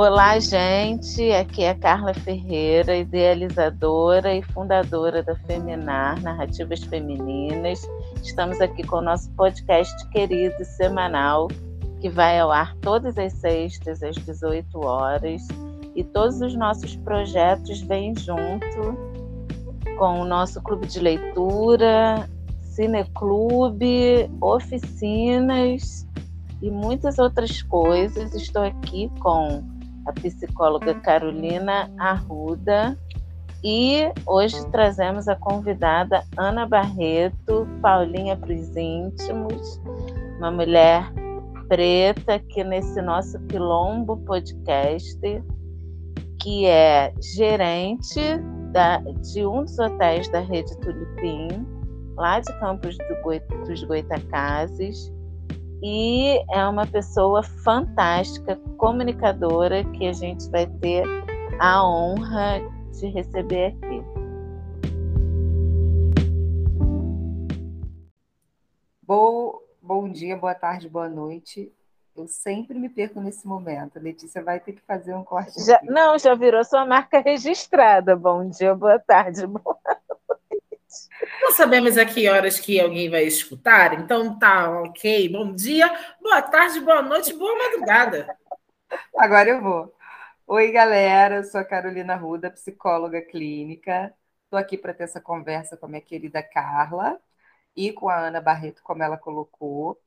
Olá, gente. Aqui é Carla Ferreira, idealizadora e fundadora da Feminar Narrativas Femininas. Estamos aqui com o nosso podcast querido e semanal, que vai ao ar todas as sextas às 18 horas. E todos os nossos projetos vêm junto com o nosso clube de leitura, cineclube, oficinas e muitas outras coisas. Estou aqui com a psicóloga Carolina Arruda. E hoje trazemos a convidada Ana Barreto, Paulinha para os íntimos, uma mulher preta aqui nesse nosso Quilombo podcast, que é gerente da, de um dos hotéis da rede Tulipim, lá de Campos do dos Goitacazes, e é uma pessoa fantástica, comunicadora, que a gente vai ter a honra de receber aqui. Bom, bom dia, boa tarde, boa noite. Eu sempre me perco nesse momento. Letícia vai ter que fazer um corte. Já, não, já virou sua marca registrada. Bom dia, boa tarde, boa noite. Não sabemos a que horas que alguém vai escutar, então tá ok. Bom dia, boa tarde, boa noite, boa madrugada. Agora eu vou. Oi, galera, eu sou a Carolina Ruda, psicóloga clínica. Estou aqui para ter essa conversa com a minha querida Carla e com a Ana Barreto, como ela colocou.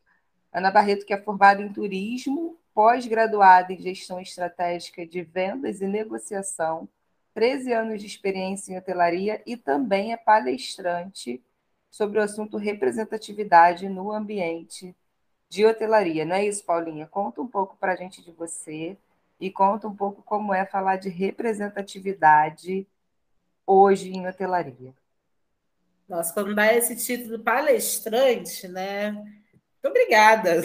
Ana Barreto, que é formada em turismo, pós-graduada em gestão estratégica de vendas e negociação, 13 anos de experiência em hotelaria e também é palestrante sobre o assunto representatividade no ambiente de hotelaria. Não é isso, Paulinha? Conta um pouco para a gente de você e conta um pouco como é falar de representatividade hoje em hotelaria. Nossa, quando dá esse título palestrante, né? Muito obrigada.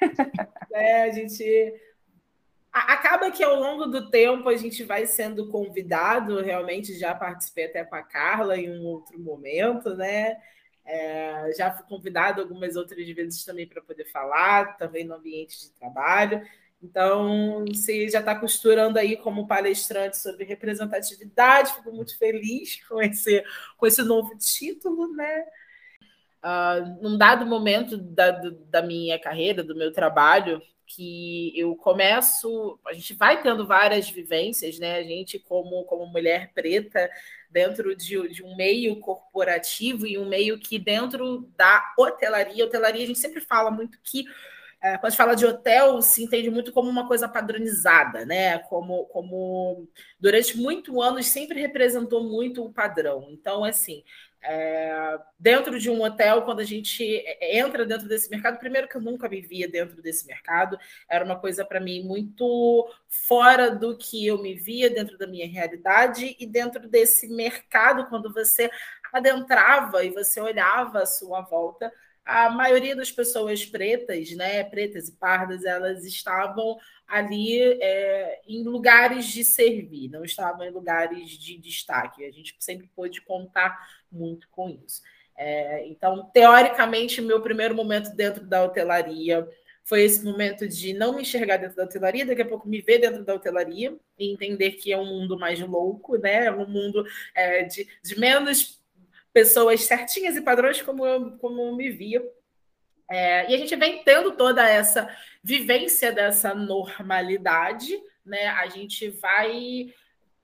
é, a gente acaba que ao longo do tempo a gente vai sendo convidado, realmente já participei até com a Carla em um outro momento, né? É, já fui convidado algumas outras vezes também para poder falar, também no ambiente de trabalho. Então, você já está costurando aí como palestrante sobre representatividade, fico muito feliz com esse, com esse novo título, né? Uh, num dado momento da, da minha carreira, do meu trabalho, que eu começo, a gente vai tendo várias vivências, né? A gente, como, como mulher preta, dentro de, de um meio corporativo e um meio que dentro da hotelaria, hotelaria a gente sempre fala muito que é, quando gente fala de hotel, se entende muito como uma coisa padronizada, né? Como, como durante muitos anos sempre representou muito o padrão. Então, assim, é, dentro de um hotel, quando a gente entra dentro desse mercado, primeiro que eu nunca me via dentro desse mercado, era uma coisa para mim muito fora do que eu me via dentro da minha realidade e dentro desse mercado, quando você adentrava e você olhava à sua volta, a maioria das pessoas pretas, né, pretas e pardas, elas estavam ali é, em lugares de servir, não estavam em lugares de destaque. A gente sempre pôde contar muito com isso. É, então, teoricamente, meu primeiro momento dentro da hotelaria foi esse momento de não me enxergar dentro da hotelaria, daqui a pouco me ver dentro da hotelaria e entender que é um mundo mais louco, né? É um mundo é, de, de menos pessoas certinhas e padrões como eu, como eu me via. É, e a gente vem tendo toda essa vivência dessa normalidade, né? A gente vai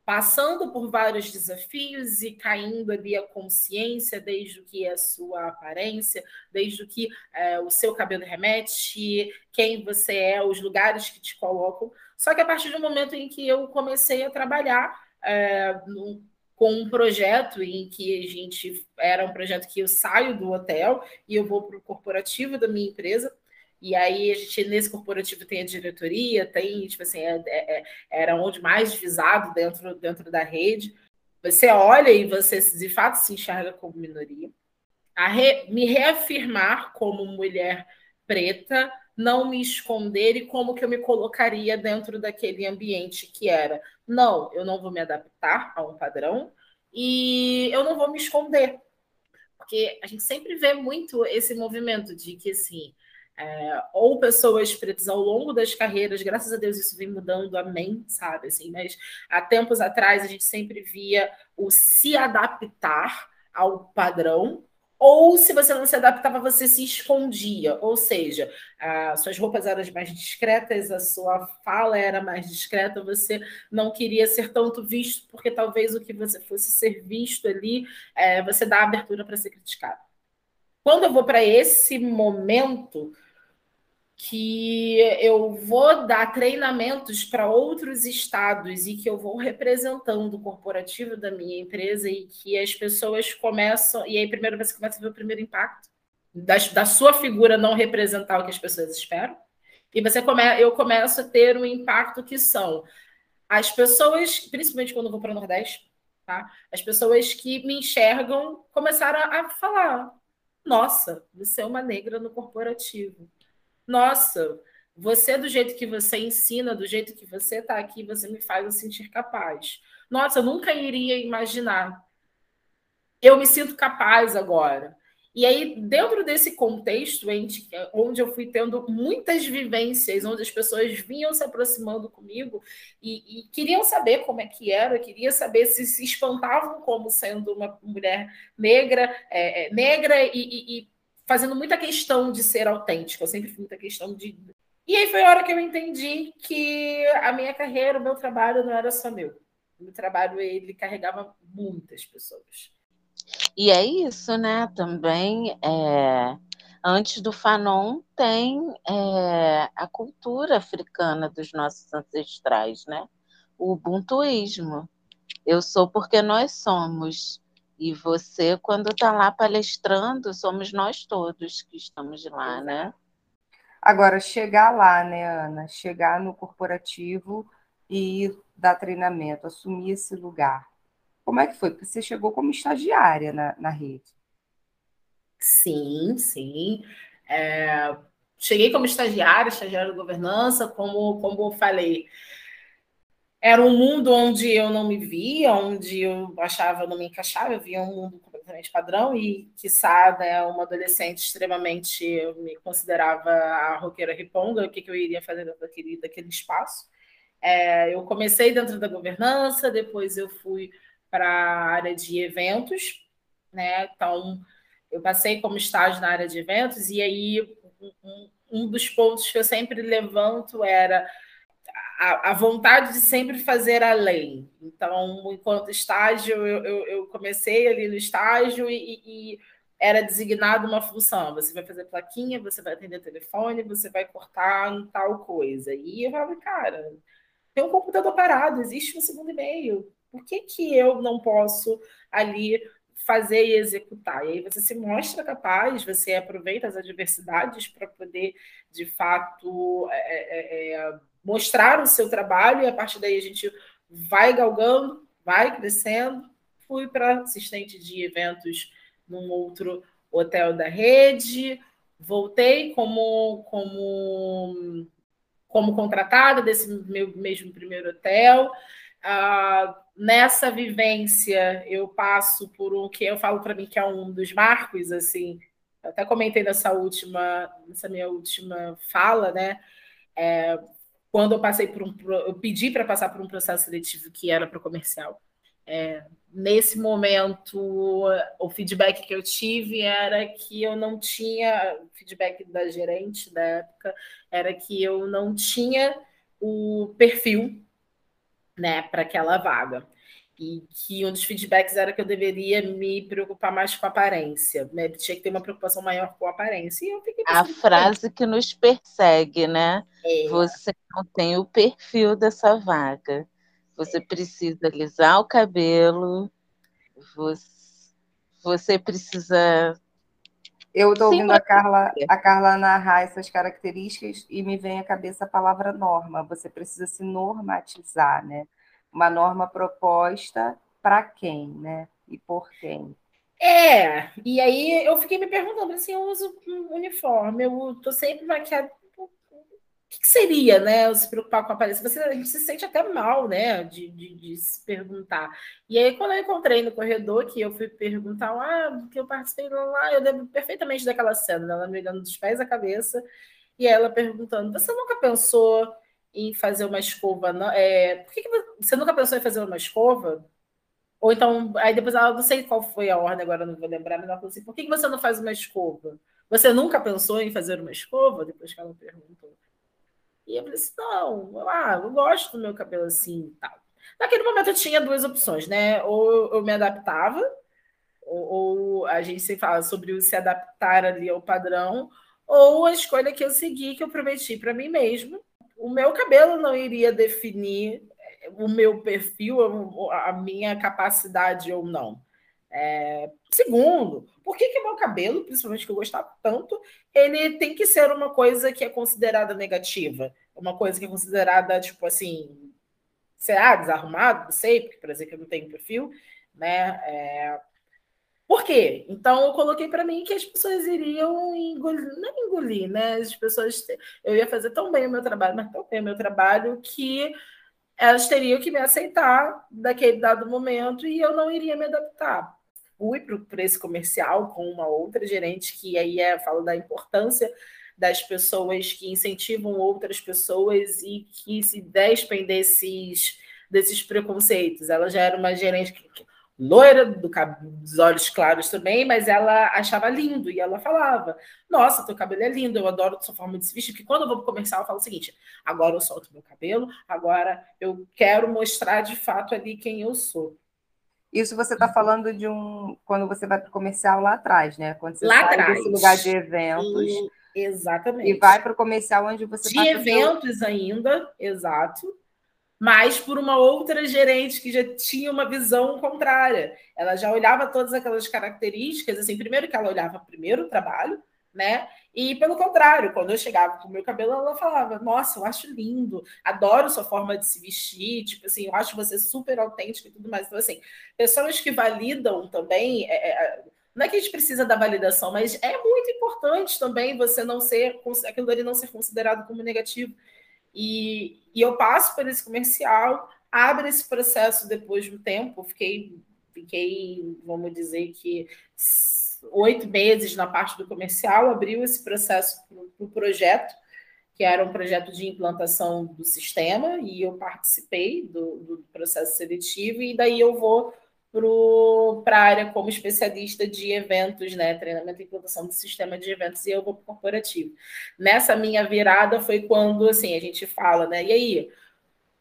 passando por vários desafios e caindo ali a consciência, desde o que é a sua aparência, desde o que é, o seu cabelo remete, quem você é, os lugares que te colocam. Só que a partir do momento em que eu comecei a trabalhar é, no, com um projeto em que a gente era um projeto que eu saio do hotel e eu vou para o corporativo da minha empresa. E aí a gente nesse corporativo tem a diretoria, tem tipo assim é, é, é era onde mais visado dentro dentro da rede. Você olha e você de fato se enxerga como minoria. A re, me reafirmar como mulher preta, não me esconder e como que eu me colocaria dentro daquele ambiente que era não, eu não vou me adaptar a um padrão e eu não vou me esconder. Porque a gente sempre vê muito esse movimento de que, assim, é, ou pessoas pretas ao longo das carreiras, graças a Deus isso vem mudando, amém, sabe? Assim, mas há tempos atrás a gente sempre via o se adaptar ao padrão, ou se você não se adaptava, você se escondia, ou seja, as suas roupas eram mais discretas, a sua fala era mais discreta, você não queria ser tanto visto, porque talvez o que você fosse ser visto ali, é, você dá abertura para ser criticado. Quando eu vou para esse momento, que eu vou dar treinamentos para outros estados e que eu vou representando o corporativo da minha empresa e que as pessoas começam. E aí, primeiro você começa a ver o primeiro impacto da, da sua figura não representar o que as pessoas esperam. E você come, eu começo a ter um impacto que são as pessoas, principalmente quando eu vou para o Nordeste, tá? as pessoas que me enxergam começaram a falar: nossa, você é uma negra no corporativo nossa, você, do jeito que você ensina, do jeito que você está aqui, você me faz eu sentir capaz. Nossa, eu nunca iria imaginar. Eu me sinto capaz agora. E aí, dentro desse contexto, onde eu fui tendo muitas vivências, onde as pessoas vinham se aproximando comigo e, e queriam saber como é que era, queria saber se se espantavam como sendo uma mulher negra, é, é, negra e, e, e fazendo muita questão de ser autêntico, eu sempre fiz muita questão de. E aí foi a hora que eu entendi que a minha carreira, o meu trabalho não era só meu. O meu trabalho ele carregava muitas pessoas. E é isso, né? Também é, antes do Fanon tem é, a cultura africana dos nossos ancestrais, né? O ubuntuísmo. Eu sou porque nós somos. E você, quando está lá palestrando, somos nós todos que estamos lá, né? Agora, chegar lá, né, Ana? Chegar no corporativo e dar treinamento, assumir esse lugar. Como é que foi? Porque você chegou como estagiária na, na rede. Sim, sim. É, cheguei como estagiária, estagiária de governança, como, como eu falei, era um mundo onde eu não me via, onde eu achava não me encaixava, eu via um mundo completamente padrão e, quiçá, né, uma adolescente extremamente, eu me considerava a roqueira riponga, o que, que eu iria fazer daquele, daquele espaço. É, eu comecei dentro da governança, depois eu fui para a área de eventos, né? Então, eu passei como estágio na área de eventos, e aí um, um dos pontos que eu sempre levanto era a, a, vontade de sempre fazer além. Então, enquanto estágio, eu, eu, eu comecei ali no estágio e, e, era designado uma função. Você vai fazer plaquinha, você vai atender telefone, você vai cortar tal coisa. E eu falava, cara, tem um computador parado, existe um segundo e-mail. Por que, que eu não posso ali fazer e executar. E aí você se mostra capaz, você aproveita as adversidades para poder, de fato, é, é, é mostrar o seu trabalho e a partir daí a gente vai galgando, vai crescendo. Fui para assistente de eventos num outro hotel da rede, voltei como como como contratada desse meu mesmo primeiro hotel. Uh, nessa vivência eu passo por um que eu falo para mim que é um dos marcos assim eu até comentei nessa última nessa minha última fala né é, quando eu passei por um, eu pedi para passar por um processo seletivo que era para o comercial. É, nesse momento, o feedback que eu tive era que eu não tinha, feedback da gerente da época, era que eu não tinha o perfil né, para aquela vaga e que um dos feedbacks era que eu deveria me preocupar mais com a aparência, né? Tinha que ter uma preocupação maior com a aparência. E eu fiquei a frase que nos persegue, né? É. Você não tem o perfil dessa vaga. Você é. precisa alisar o cabelo, você, você precisa. Eu estou ouvindo a Carla, a Carla narrar essas características e me vem à cabeça a palavra norma. Você precisa se normatizar, né? Uma norma proposta para quem, né? E por quem. É, e aí eu fiquei me perguntando assim, eu uso um uniforme, eu tô sempre maquiada. O que seria, né, se preocupar com a aparência? Você, a gente se sente até mal, né, de, de, de, se perguntar. E aí, quando eu encontrei no corredor, que eu fui perguntar, ah, que eu participei lá, eu lembro perfeitamente daquela cena, ela me olhando dos pés à cabeça, e ela perguntando, você nunca pensou em fazer uma escova? Não? É, por que, que você nunca pensou em fazer uma escova? Ou então, aí depois ela, não sei qual foi a ordem, agora não vou lembrar, mas ela falou assim, por que, que você não faz uma escova? Você nunca pensou em fazer uma escova? Depois que ela perguntou. E eu falei assim, não, ah, eu gosto do meu cabelo assim e tal. Naquele momento eu tinha duas opções, né? Ou eu me adaptava, ou, ou a gente sempre fala sobre o se adaptar ali ao padrão, ou a escolha que eu segui, que eu prometi para mim mesmo. O meu cabelo não iria definir o meu perfil, a minha capacidade ou não. É, segundo, por que, que meu cabelo, principalmente que eu gostava tanto, ele tem que ser uma coisa que é considerada negativa? Uma coisa que é considerada, tipo assim, será desarrumado? Não sei, porque, por exemplo, eu não tenho perfil, né? É, por quê? Então eu coloquei para mim que as pessoas iriam engolir, não engolir, né? As pessoas. Eu ia fazer tão bem o meu trabalho, mas tão bem o meu trabalho que elas teriam que me aceitar daquele dado momento e eu não iria me adaptar fui para esse comercial com uma outra gerente que aí é, fala da importância das pessoas que incentivam outras pessoas e que se despem desses, desses preconceitos. Ela já era uma gerente que, loira, do, dos olhos claros também, mas ela achava lindo e ela falava: Nossa, teu cabelo é lindo, eu adoro sua forma de se vestir. Porque quando eu vou para o comercial, eu falo o seguinte: agora eu solto meu cabelo, agora eu quero mostrar de fato ali quem eu sou. Isso você está falando de um. Quando você vai para o comercial lá atrás, né? Quando você lá sai atrás. desse lugar de eventos. Exatamente. E vai para o comercial onde você De eventos seu... ainda, exato. Mas por uma outra gerente que já tinha uma visão contrária. Ela já olhava todas aquelas características, assim, primeiro que ela olhava primeiro o trabalho, né? E pelo contrário, quando eu chegava com o meu cabelo, ela falava: Nossa, eu acho lindo, adoro sua forma de se vestir, tipo assim, eu acho você super autêntica e tudo mais. Então, assim, pessoas que validam também. É, é, não é que a gente precisa da validação, mas é muito importante também você não ser, aquilo ali não ser considerado como negativo. E, e eu passo por esse comercial, abre esse processo depois de um tempo, fiquei, fiquei, vamos dizer que oito meses na parte do comercial, abriu esse processo para o pro projeto, que era um projeto de implantação do sistema, e eu participei do, do processo seletivo, e daí eu vou para a área como especialista de eventos, né? Treinamento e implantação do sistema de eventos, e eu vou para o corporativo. Nessa minha virada foi quando assim, a gente fala, né? E aí,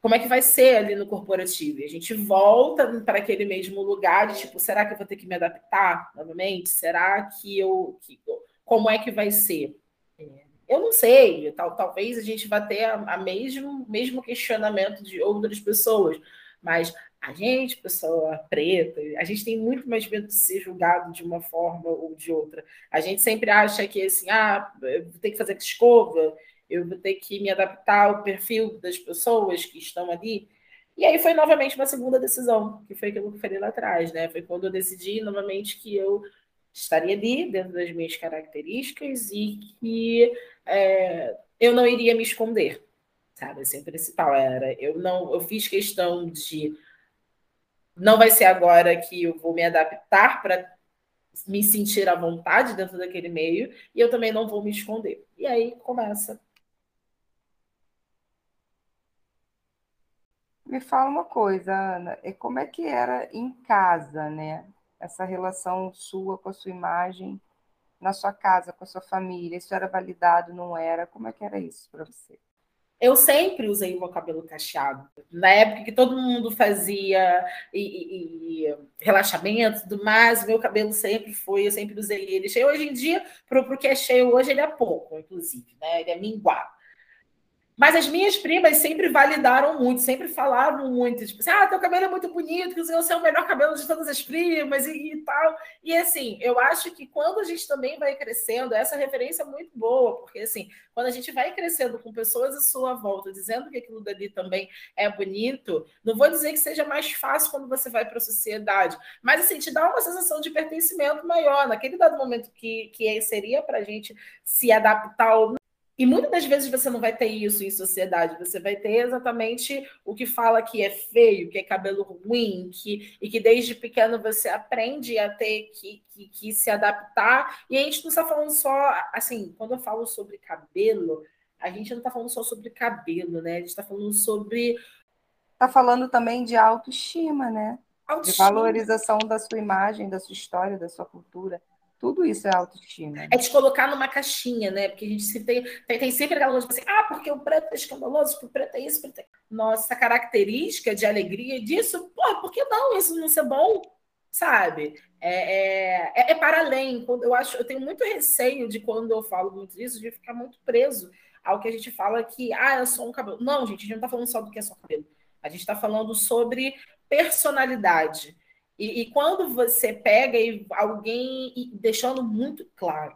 como é que vai ser ali no corporativo. E a gente volta para aquele mesmo lugar de tipo, será que eu vou ter que me adaptar novamente? Será que eu. Que, como é que vai ser? Eu não sei, tal, talvez a gente vá ter a, a mesmo, mesmo questionamento de outras pessoas, mas a gente, pessoa preta, a gente tem muito mais medo de ser julgado de uma forma ou de outra. A gente sempre acha que assim, ah, eu vou ter que fazer escova, eu vou ter que me adaptar ao perfil das pessoas que estão ali. E aí foi novamente uma segunda decisão, que foi aquilo que eu falei lá atrás, né? Foi quando eu decidi novamente que eu estaria ali dentro das minhas características e que é, eu não iria me esconder, sabe? Assim, o principal era eu não, eu fiz questão de não vai ser agora que eu vou me adaptar para me sentir à vontade dentro daquele meio e eu também não vou me esconder. E aí começa Me fala uma coisa, Ana, e como é que era em casa, né? Essa relação sua com a sua imagem na sua casa, com a sua família, isso era validado, não era? Como é que era isso para você? Eu sempre usei o meu cabelo cacheado. Na época que todo mundo fazia e, e, e relaxamento e tudo mais, meu cabelo sempre foi, eu sempre usei ele cheio. Hoje em dia, para o que é cheio hoje, ele é pouco, inclusive, né? Ele é minguado. Mas as minhas primas sempre validaram muito, sempre falavam muito, tipo assim, ah, teu cabelo é muito bonito, que você é o melhor cabelo de todas as primas e, e, tal. E assim, eu acho que quando a gente também vai crescendo, essa referência é muito boa, porque assim, quando a gente vai crescendo com pessoas à sua volta, dizendo que aquilo dali também é bonito, não vou dizer que seja mais fácil quando você vai para a sociedade, mas assim, te dá uma sensação de pertencimento maior. Naquele dado momento que, que seria para a gente se adaptar ou E muitas das vezes você não vai ter isso em sociedade, você vai ter exatamente o que fala que é feio, que é cabelo ruim, que, e que desde pequeno você aprende a ter que, que, que se adaptar. E a gente não está falando só, assim, quando eu falo sobre cabelo, a gente não está falando só sobre cabelo, né? A gente está falando sobre. Está falando também de autoestima, né? Autoestima. De valorização da sua imagem, da sua história, da sua cultura. Tudo isso é autoestima. É te colocar numa caixinha, né? Porque a gente se tem, tem, tem, sempre aquela coisa assim, ah, porque o preto é escandaloso, porque o preto é isso, preto é... Nossa característica de alegria disso, pô, por que não isso não ser bom? Sabe? É, é, é, é para além. Quando eu acho, eu tenho muito receio de quando eu falo muito disso, de ficar muito preso ao que a gente fala que, ah, é só um cabelo. Não, gente, a gente não está falando só do que é só cabelo. A gente está falando sobre personalidade. E, e, quando você pega e alguém, e deixando muito claro,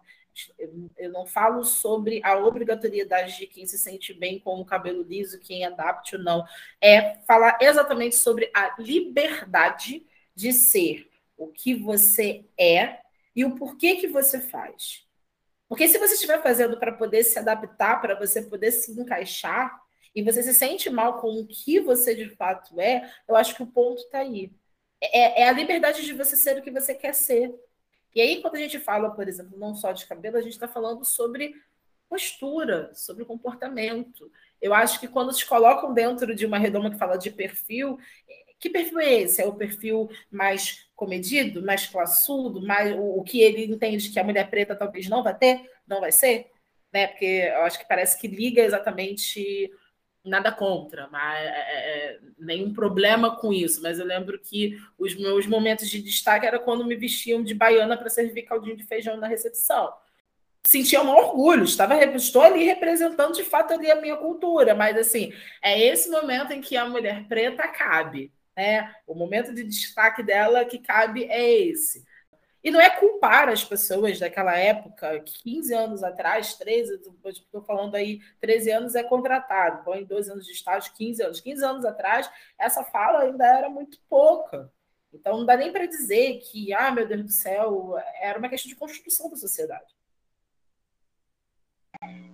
eu, eu, não falo sobre a obrigatoriedade de quem se sente bem com o cabelo liso, quem adapte ou não, é falar exatamente sobre a liberdade de ser o que você é e o porquê que você faz. Porque se você estiver fazendo para poder se adaptar, para você poder se encaixar, e você se sente mal com o que você de fato é, eu acho que o ponto está aí. É, é, a liberdade de você ser o que você quer ser. E aí, quando a gente fala, por exemplo, não só de cabelo, a gente está falando sobre postura, sobre comportamento. Eu acho que quando se colocam dentro de uma redoma que fala de perfil, que perfil é esse? É o perfil mais comedido, mais classudo, mais o, o que ele entende que a mulher preta talvez não vai ter, não vai ser, né? Porque eu acho que parece que liga exatamente nada contra, mas é, é, é, nenhum problema com isso. Mas eu lembro que os meus momentos de destaque era quando me vestiam de baiana para servir caldinho de feijão na recepção. Sentia um orgulho, estava, estou ali representando de fato ali a minha cultura, mas assim, é esse momento em que a mulher preta cabe, né? O momento de destaque dela que cabe é esse. E não é culpar as pessoas daquela época, 15 anos atrás, 13, estou falando aí, 13 anos é contratado, põe dois anos de estágio, 15 anos. 15 anos atrás, essa fala ainda era muito pouca. Então, não dá nem para dizer que, ah, meu Deus do céu, era uma questão de construção da sociedade.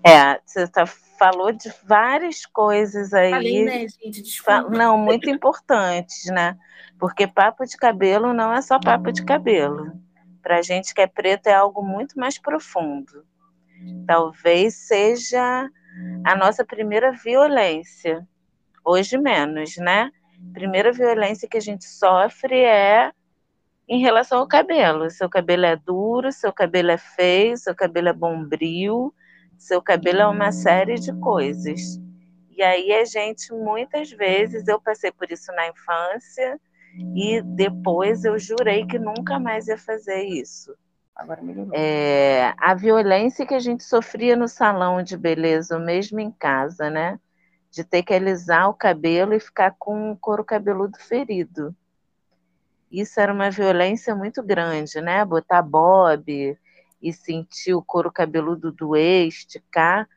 É, você tá, falou de várias coisas aí. Falei, né, gente? Desculpa. Não, muito importantes, né? Porque papo de cabelo não é só papo de cabelo. Para a gente que é preto é algo muito mais profundo. Talvez seja a nossa primeira violência. Hoje menos, né? Primeira violência que a gente sofre é em relação ao cabelo. Seu cabelo é duro, seu cabelo é feio, seu cabelo é bombril, seu cabelo é uma série de coisas. E aí a gente, muitas vezes, eu passei por isso na infância, e depois eu jurei que nunca mais ia fazer isso. Agora melhorou. É, a violência que a gente sofria no salão de beleza, ou mesmo em casa, né? De ter que alisar o cabelo e ficar com o couro cabeludo ferido. Isso era uma violência muito grande, né? Botar bob e sentir o couro cabeludo doer, esticar.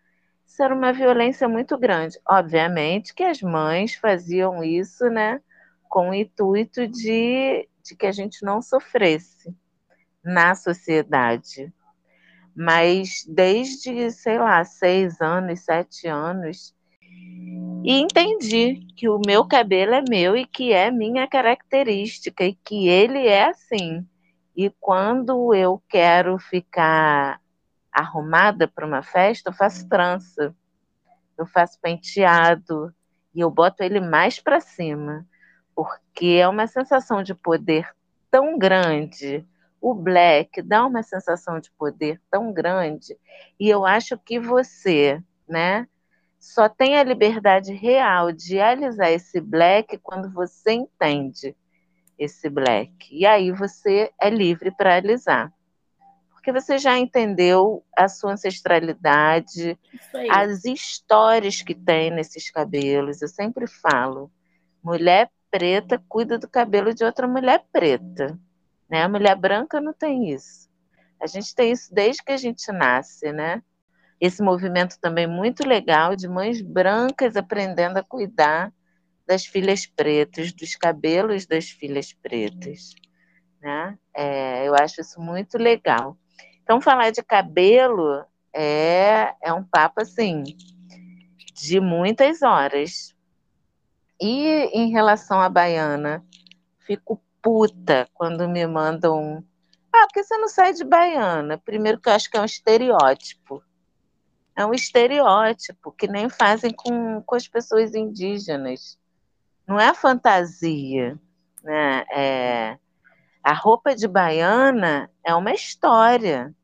Isso era uma violência muito grande. Obviamente que as mães faziam isso, né? Com o intuito de, de que a gente não sofresse na sociedade. Mas desde, sei lá, seis anos, sete anos, e entendi que o meu cabelo é meu e que é minha característica e que ele é assim. E quando eu quero ficar arrumada para uma festa, eu faço trança, eu faço penteado e eu boto ele mais para cima porque é uma sensação de poder tão grande. O black dá uma sensação de poder tão grande, e eu acho que você, né, só tem a liberdade real de alisar esse black quando você entende esse black. E aí você é livre para alisar. Porque você já entendeu a sua ancestralidade, as histórias que tem nesses cabelos. Eu sempre falo, mulher preta cuida do cabelo de outra mulher preta. Né? A mulher branca não tem isso. A gente tem isso desde que a gente nasce, né? Esse movimento também muito legal de mães brancas aprendendo a cuidar das filhas pretas, dos cabelos das filhas pretas. Né? É, eu acho isso muito legal. Então, falar de cabelo é, é um papo assim de muitas horas. E em relação à baiana, fico puta quando me mandam. Ah, porque você não sai de baiana? Primeiro que eu acho que é um estereótipo. É um estereótipo que nem fazem com, com as pessoas indígenas. Não é fantasia. Né? É, a roupa de baiana é uma história.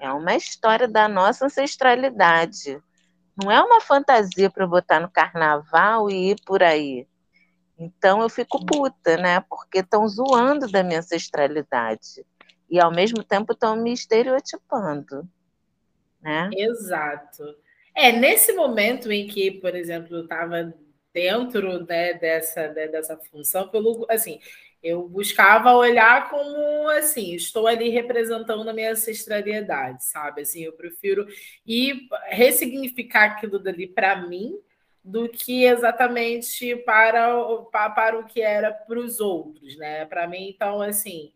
É uma história da nossa ancestralidade. Não é uma fantasia para botar no carnaval e ir por aí. Então eu fico puta, né? Porque estão zoando da minha ancestralidade. E ao mesmo tempo estão me estereotipando. Né? Exato. É, nesse momento em que, por exemplo, eu estava dentro né, dessa, né, dessa função, pelo assim, eu buscava olhar como assim, estou ali representando a minha ancestralidade, sabe? Assim, eu prefiro ir ressignificar aquilo dali para mim do que exatamente para, para, o que era para os outros, né? Para mim, então, assim.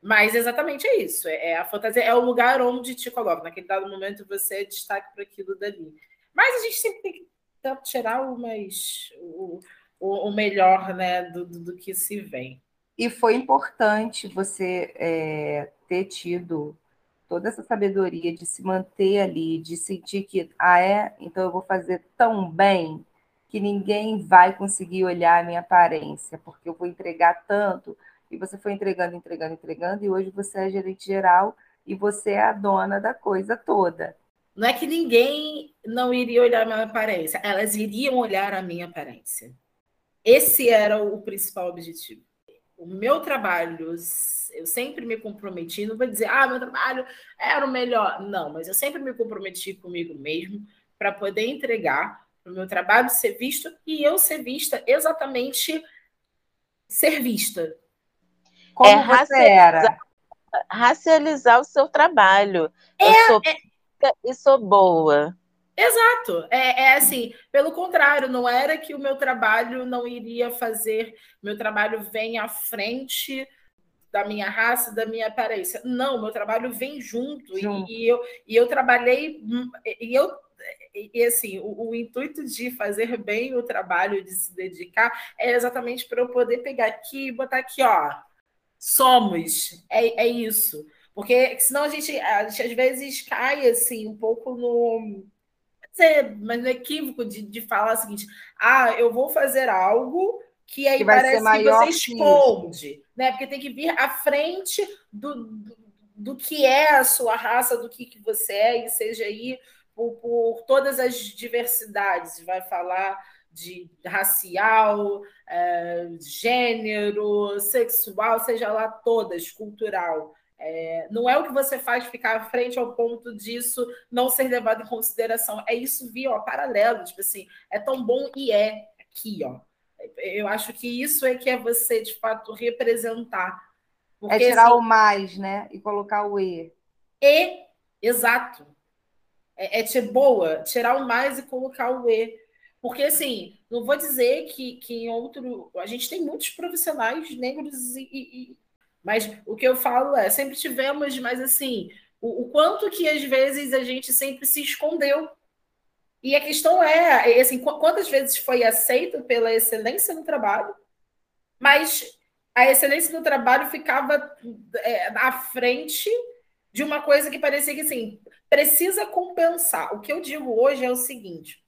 Mas exatamente é isso. É, é a fantasia, é o lugar onde te coloca. Naquele dado momento você é destaque para aquilo dali. Mas a gente sempre tem que tirar o mais. O, o, o melhor né, do, do, que se vem. E foi importante você é, ter tido toda essa sabedoria de se manter ali, de sentir que, ah, é? Então eu vou fazer tão bem que ninguém vai conseguir olhar a minha aparência, porque eu vou entregar tanto. E você foi entregando, entregando, entregando, e hoje você é gerente geral e você é a dona da coisa toda. Não é que ninguém não iria olhar a minha aparência, elas iriam olhar a minha aparência. Esse era o principal objetivo. O meu trabalho, eu sempre me comprometi, não vou dizer, ah, meu trabalho era o melhor. Não, mas eu sempre me comprometi comigo mesmo para poder entregar o meu trabalho ser visto e eu ser vista exatamente ser vista. Como é você era? Racializar o seu trabalho. É, eu sou é... e sou boa. Exato. É, é, assim, pelo contrário, não era que o meu trabalho não iria fazer, meu trabalho vem à frente da minha raça, da minha aparência. Não, meu trabalho vem junto. junto. E, e, eu, e eu trabalhei, e eu e assim, o, o, intuito de fazer bem o trabalho, de se dedicar, é exatamente para eu poder pegar aqui e botar aqui, ó, somos, é, é isso. Porque senão a gente, a gente às vezes cai assim um pouco no dizer, mas no equívoco de, de falar o seguinte: ah, eu vou fazer algo que aí que parece que você esconde, né? Porque tem que vir à frente do, do, do, que é a sua raça, do que, que você é, e seja aí por, por todas as diversidades. Vai falar de racial, é, gênero, sexual, seja lá todas, cultural. É, não é o que você faz ficar à frente ao ponto disso não ser levado em consideração. É isso vir, ó, paralelo, tipo assim, é tão bom e é aqui, ó. Eu acho que isso é que é você, de fato, representar. Porque, é tirar assim, o mais, né? E colocar o E. E, exato. É, é ser boa, tirar o mais e colocar o E. Porque, assim, não vou dizer que, que em outro. A gente tem muitos profissionais negros e, e, mas o que eu falo é, sempre tivemos, mas assim, o, o quanto que às vezes a gente sempre se escondeu. E a questão é, assim, quantas vezes foi aceito pela excelência no trabalho, mas a excelência no trabalho ficava é, à frente de uma coisa que parecia que assim precisa compensar. O que eu digo hoje é o seguinte: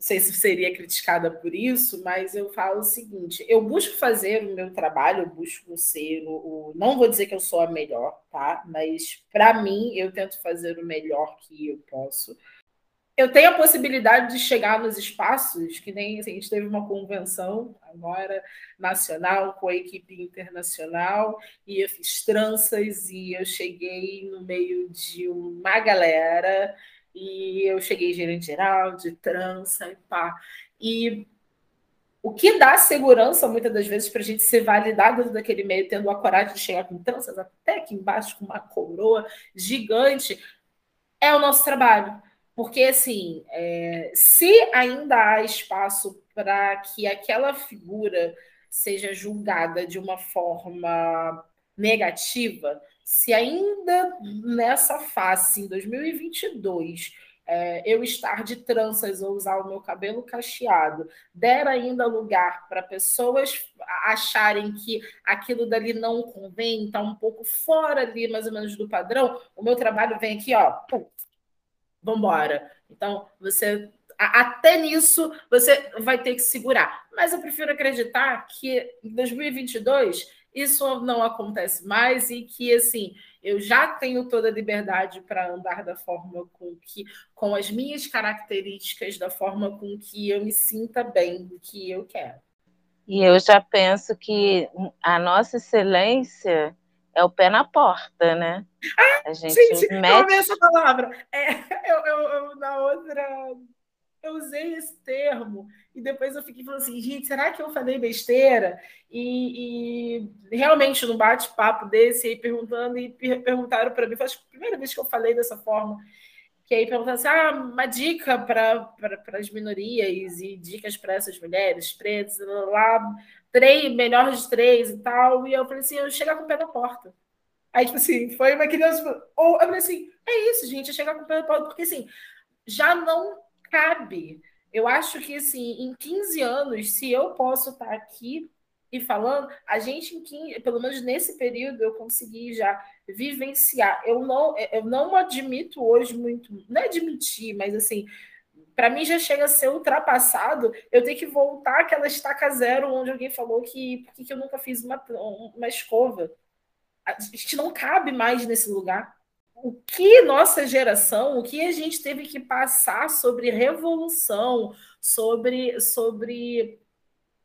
sei se seria criticada por isso, mas eu falo o seguinte: eu busco fazer o meu trabalho, eu busco ser o, o não vou dizer que eu sou a melhor, tá? Mas para mim eu tento fazer o melhor que eu posso. Eu tenho a possibilidade de chegar nos espaços, que nem assim, a gente teve uma convenção agora nacional com a equipe internacional, e eu fiz tranças e eu cheguei no meio de uma galera e eu cheguei gerente geral de trança e pá. E o que dá segurança, muitas das vezes, para a gente ser validado daquele meio, tendo a coragem de chegar com tranças até aqui embaixo, com uma coroa gigante, é o nosso trabalho. Porque, assim, é, se ainda há espaço para que aquela figura seja julgada de uma forma negativa, se ainda nessa face, em 2022, é, eu estar de tranças ou usar o meu cabelo cacheado, der ainda lugar para pessoas acharem que aquilo dali não convém, está um pouco fora ali, mais ou menos, do padrão, o meu trabalho vem aqui, ó, pum, vambora. Então, você até nisso você vai ter que segurar. Mas eu prefiro acreditar que em 2022 isso não acontece mais e que assim eu já tenho toda a liberdade para andar da forma com que com as minhas características da forma com que eu me sinta bem do que eu quero e eu já penso que a nossa excelência é o pé na porta, né? Ah, a gente, gente mete... eu amei essa palavra. É, eu, eu, eu, na outra eu usei esse termo e depois eu fiquei falando assim, gente, será que eu falei besteira? E, e realmente no bate-papo desse, aí perguntando e perguntaram para mim, foi a primeira vez que eu falei dessa forma, que aí perguntaram assim, ah, uma dica para as minorias e dicas para essas mulheres pretas, lá, três, melhor de três e tal, e eu falei assim, eu chegar com o pé na porta. Aí, tipo assim, foi uma criança, ou eu falei assim, é isso, gente, é chegar com o pé na porta, porque assim, já não cabe. Eu acho que, assim, em 15 anos, se eu posso estar aqui e falando, a gente, em 15, pelo menos nesse período, eu consegui já vivenciar. Eu não, eu não admito hoje muito, não é admitir, mas assim, para mim já chega a ser ultrapassado eu ter que voltar àquela estaca zero onde alguém falou que por que eu nunca fiz uma, uma escova. A gente não cabe mais nesse lugar o que nossa geração, o que a gente teve que passar sobre revolução, sobre, sobre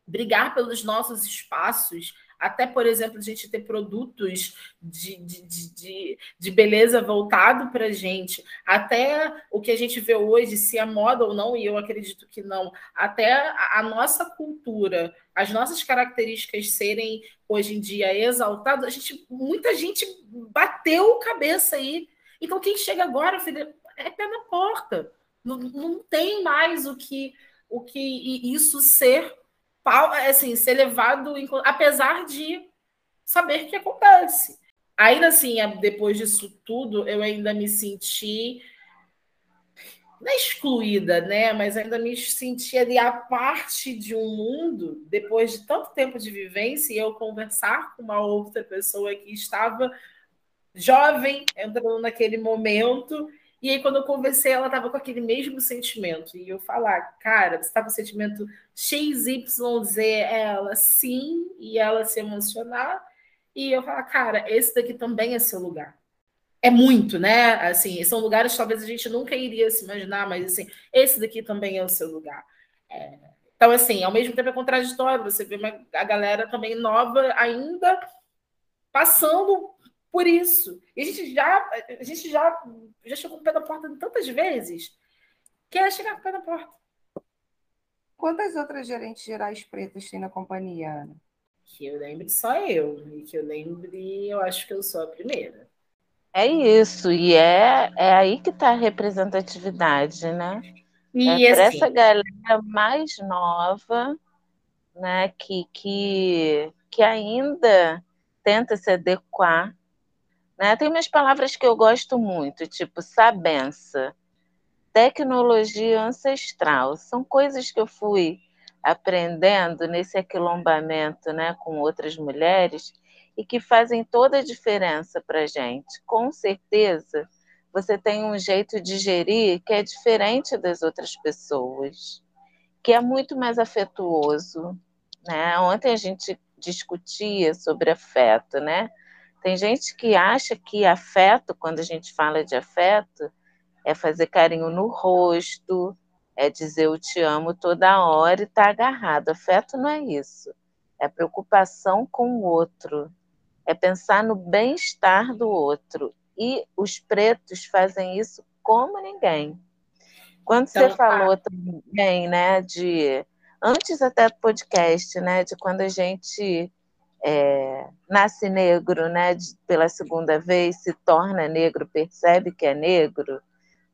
brigar pelos nossos espaços, até, por exemplo, a gente ter produtos de, de, de, de beleza voltado para a gente, até o que a gente vê hoje, se é moda ou não, e eu acredito que não, até a, a nossa cultura, as nossas características serem hoje em dia exaltadas, a gente, muita gente bateu cabeça aí. Então, quem chega agora, filho, é pé na porta. Não, não tem mais o que, o que isso ser assim, ser levado, em, apesar de saber que acontece. Ainda assim, depois disso tudo, eu ainda me senti não é excluída, né? Mas ainda me senti ali a parte de um mundo, depois de tanto tempo de vivência, e eu conversar com uma outra pessoa que estava jovem, entrando naquele momento, e aí, quando eu conversei, ela estava com aquele mesmo sentimento. E eu falar, cara, você está com o sentimento XYZ, ela sim, e ela se emocionar. E eu falar, cara, esse daqui também é seu lugar. É muito, né? Assim, são lugares que talvez a gente nunca iria se imaginar, mas assim, esse daqui também é o seu lugar. É... Então, assim, ao mesmo tempo é contraditório, você vê uma, a galera também nova ainda passando por isso. E a gente já, a gente já, já chegou com o pé na porta tantas vezes que é chegar com o pé na porta. Quantas outras gerentes gerais pretas tem na companhia, Ana? Que eu lembre só eu. E que eu lembre, eu acho que eu sou a primeira. É isso, e é, é aí que está a representatividade, né? E é assim, essa galera mais nova, né, que, que, que ainda tenta se adequar né? Tem umas palavras que eu gosto muito, tipo sabença, tecnologia ancestral. São coisas que eu fui aprendendo nesse aquilombamento né, com outras mulheres e que fazem toda a diferença para a gente. Com certeza, você tem um jeito de gerir que é diferente das outras pessoas, que é muito mais afetuoso. Né? Ontem a gente discutia sobre afeto, né? Tem gente que acha que afeto, quando a gente fala de afeto, é fazer carinho no rosto, é dizer eu te amo toda hora e estar tá agarrado. Afeto não é isso. É preocupação com o outro. É pensar no bem-estar do outro. E os pretos fazem isso como ninguém. Quando então, você falou ah. também, né, de antes até do podcast, né, de quando a gente é, nasce negro, né, pela segunda vez, se torna negro, percebe que é negro,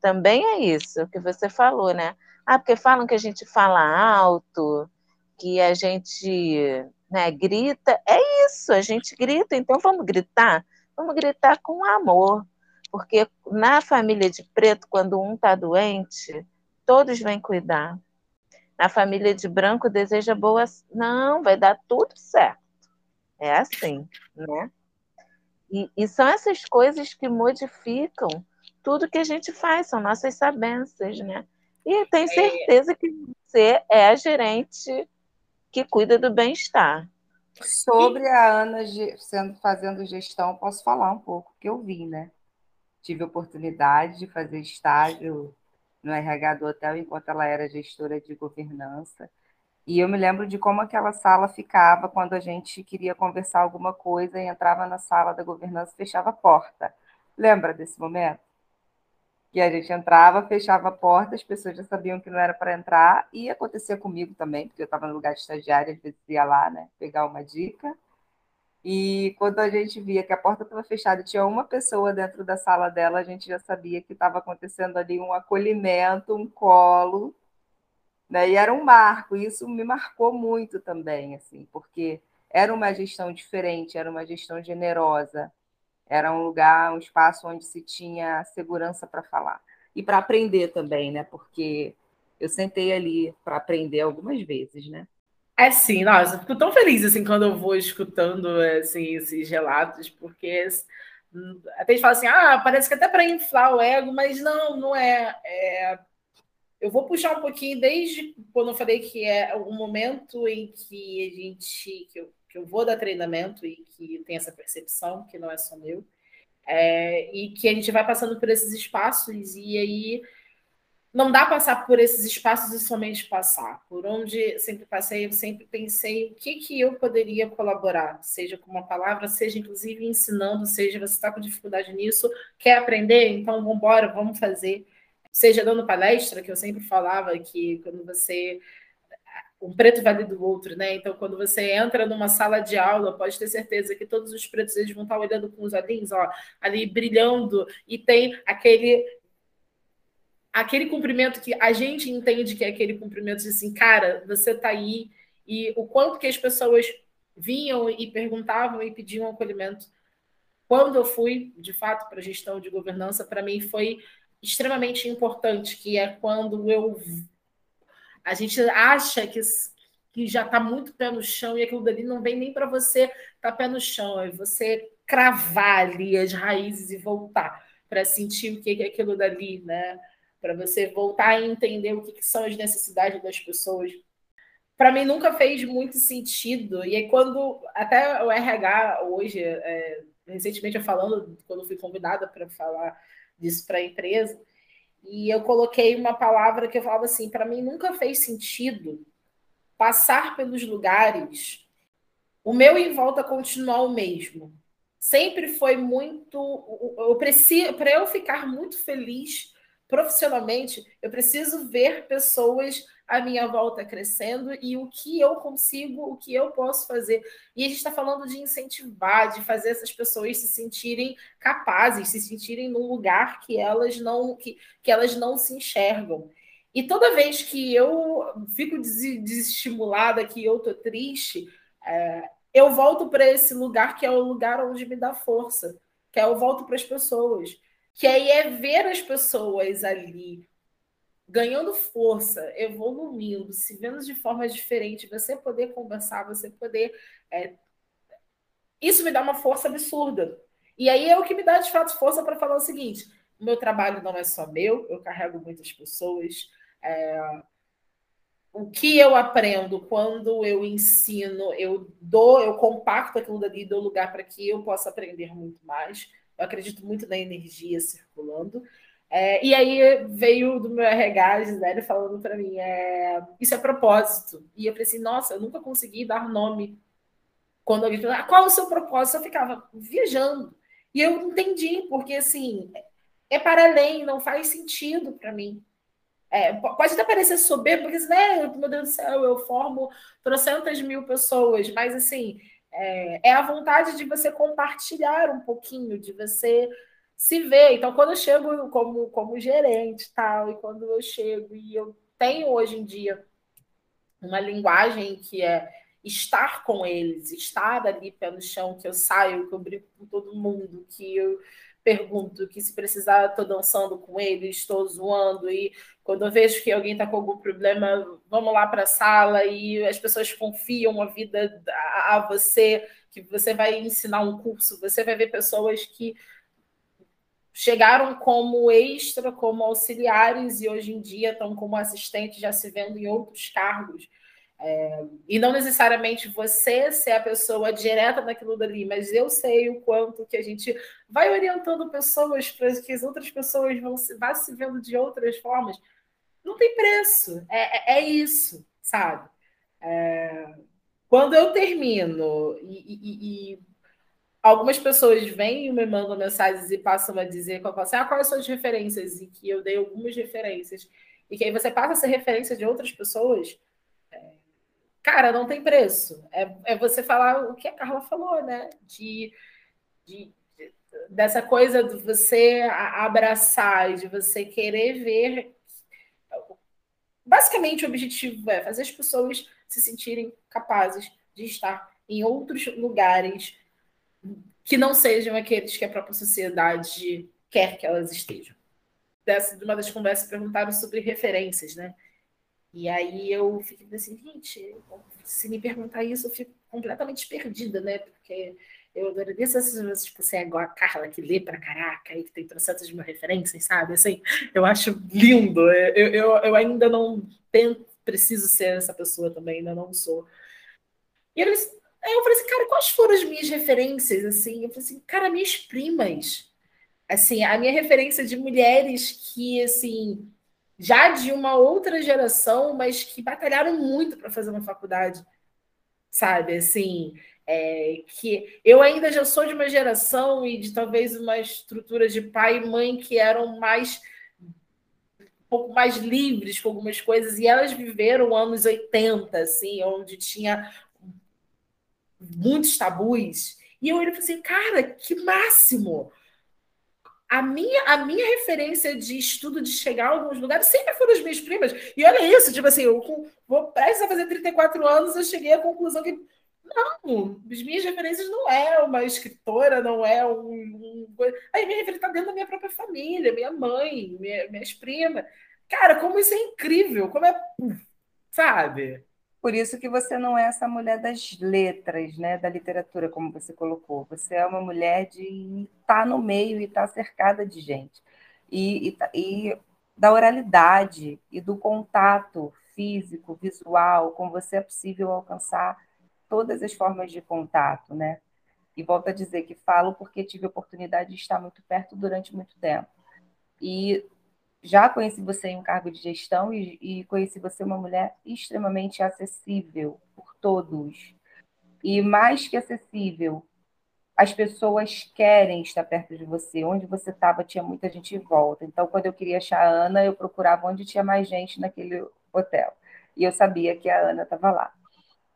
também é isso que você falou, né? Ah, porque falam que a gente fala alto, que a gente né, grita. É isso, a gente grita, então vamos gritar, vamos gritar com amor, porque na família de preto, quando um está doente, todos vêm cuidar. Na família de branco, deseja boa. Não, vai dar tudo certo. É assim, né? E, e são essas coisas que modificam tudo que a gente faz, são nossas sabências, né? E tenho é. certeza que você é a gerente que cuida do bem-estar. Sobre a Ana sendo, fazendo gestão, posso falar um pouco, que eu vi, né? Tive a oportunidade de fazer estágio no RH do hotel enquanto ela era gestora de governança. E eu me lembro de como aquela sala ficava quando a gente queria conversar alguma coisa e entrava na sala da governança e fechava a porta. Lembra desse momento? Que a gente entrava, fechava a porta, as pessoas já sabiam que não era para entrar, e acontecia comigo também, porque eu estava no lugar de estagiária, às vezes ia lá, né, pegar uma dica. E quando a gente via que a porta estava fechada e tinha uma pessoa dentro da sala dela, a gente já sabia que estava acontecendo ali um acolhimento, um colo, né? E era um marco, e isso me marcou muito também, assim, porque era uma gestão diferente, era uma gestão generosa, era um lugar, um espaço onde se tinha segurança para falar e para aprender também, né? Porque eu sentei ali para aprender algumas vezes, né? É sim, nossa, fico tão feliz assim quando eu vou escutando assim, esses relatos, porque até a gente fala assim, ah, parece que até para inflar o ego, mas não, não é. é. Eu vou puxar um pouquinho desde quando eu falei que é o momento em que a gente, que eu, que eu vou dar treinamento e que tem essa percepção, que não é só meu, é, e que a gente vai passando por esses espaços e aí não dá passar por esses espaços e somente passar. Por onde sempre passei, eu sempre pensei o que, que eu poderia colaborar, seja com uma palavra, seja inclusive ensinando, seja você está com dificuldade nisso, quer aprender? Então vamos embora, vamos fazer. Seja dando palestra, que eu sempre falava que quando você um preto vale do outro, né? Então, quando você entra numa sala de aula, pode ter certeza que todos os pretos eles vão estar olhando com os olhinhos, ó, ali brilhando, e tem aquele aquele cumprimento que a gente entende que é aquele cumprimento de assim, cara, você tá aí, e o quanto que as pessoas vinham e perguntavam e pediam acolhimento. Quando eu fui, de fato, para a gestão de governança, para mim foi extremamente importante, que é quando eu a gente acha que, que já está muito pé no chão e aquilo dali não vem nem para você estar tá pé no chão, é você cravar ali as raízes e voltar para sentir o que é aquilo dali, né? Para você voltar a entender o que, que são as necessidades das pessoas. Para mim nunca fez muito sentido. E aí quando até o RH hoje, é, recentemente eu falando, quando fui convidada para falar disso para a empresa, e eu coloquei uma palavra que eu falava assim: para mim nunca fez sentido passar pelos lugares, o meu em volta continuar o mesmo. Sempre foi muito. Eu preciso, para eu ficar muito feliz profissionalmente, eu preciso ver pessoas à minha volta crescendo e o que eu consigo, o que eu posso fazer. E a gente está falando de incentivar, de fazer essas pessoas se sentirem capazes, se sentirem num lugar que elas não, que, que elas não se enxergam. E toda vez que eu fico desestimulada, que eu tô triste, é, eu volto para esse lugar que é o lugar onde me dá força, que é eu volto para as pessoas, que aí é ver as pessoas ali ganhando força, evoluindo, se vendo de forma diferente, você poder conversar, você poder. É... Isso me dá uma força absurda. E aí é o que me dá de fato força para falar o seguinte: o meu trabalho não é só meu, eu carrego muitas pessoas. É... O que eu aprendo quando eu ensino, eu dou, eu compacto aquilo dali, dou lugar para que eu possa aprender muito mais. Eu acredito muito na energia circulando. É, e aí veio do meu RH, Gisele, falando para mim, é, isso é propósito. E eu falei assim, nossa, eu nunca consegui dar nome. Quando alguém falou, ah, qual é o seu propósito? Eu ficava viajando. E eu entendi, porque assim, é para além, não faz sentido para mim. É, pode até parecer soberbo, porque, né, meu Deus do céu, eu formo trocentas mil pessoas, mas assim, é, é a vontade de você compartilhar um pouquinho, de você se vê. Então, quando eu chego como, como gerente tal, e quando eu chego e eu tenho hoje em dia uma linguagem que é estar com eles, estar ali pé no chão, que eu saio, que eu brinco com todo mundo, que eu pergunto que se precisar estou dançando com eles, estou zoando e quando eu vejo que alguém está com algum problema, vamos lá para a sala e as pessoas confiam a vida a, a você, que você vai ensinar um curso, você vai ver pessoas que chegaram como extra, como auxiliares e hoje em dia estão como assistentes, já se vendo em outros cargos. É, e não necessariamente você ser a pessoa direta naquilo dali, mas eu sei o quanto que a gente vai orientando pessoas para que as outras pessoas vão se, vá se vendo de outras formas. Não tem preço, é, é, é isso, sabe? É, quando eu termino e, e, e, algumas pessoas vêm e me mandam mensagens e passam a dizer que assim, ah, quais são as referências? E que eu dei algumas referências. E que aí você passa a ser referência de outras pessoas cara, não tem preço. É, é você falar o que a Carla falou, né? De, de, de dessa coisa de você abraçar, de você querer ver. Basicamente, o objetivo é fazer as pessoas se sentirem capazes de estar em outros lugares que não sejam aqueles que a própria sociedade quer que elas estejam. Dessa, de uma das conversas perguntaram sobre referências, né? E aí eu fiquei assim, gente, se me perguntar isso, eu fico completamente perdida, né? Porque eu se essas tipo, assim, igual a Carla que lê pra caraca e que tem trocentas mil referências, sabe? Assim, eu acho lindo. Eu, eu, eu ainda não preciso ser essa pessoa também, ainda não sou. E eles, aí eu falei assim, cara, quais foram as minhas referências? Assim, eu falei assim, cara, minhas primas. Assim, a minha referência de mulheres que, assim, já de uma outra geração, mas que batalharam muito para fazer uma faculdade, sabe? Assim, é, que eu ainda já sou de uma geração e de talvez uma estrutura de pai e mãe que eram mais um pouco mais livres com algumas coisas e elas viveram anos 80, assim, onde tinha muitos tabus. E eu olhei e falei assim, cara, que máximo! A minha, a minha referência de estudo de chegar a alguns lugares sempre foram as minhas primas. E olha isso, tipo assim, eu vou prestes a fazer 34 anos, eu cheguei à conclusão que não, as minhas referências não é uma escritora, não é um. um... Aí minha referência está dentro da minha própria família, minha mãe, minha, minhas primas. Cara, como isso é incrível, como é. Sabe? Por isso que você não é essa mulher das letras, né, da literatura, como você colocou. Você é uma mulher de estar tá no meio e estar tá cercada de gente. E, e, tá, e, da oralidade e do contato físico, visual, com você é possível alcançar todas as formas de contato, né? E volto a dizer que falo porque tive a oportunidade de estar muito perto durante muito tempo. E já conheci você em um cargo de gestão e, e, conheci você uma mulher extremamente acessível por todos. E mais que acessível, as pessoas querem estar perto de você. Onde você estava, tinha muita gente em volta. Então, quando eu queria achar a Ana, eu procurava onde tinha mais gente naquele hotel. E eu sabia que a Ana estava lá.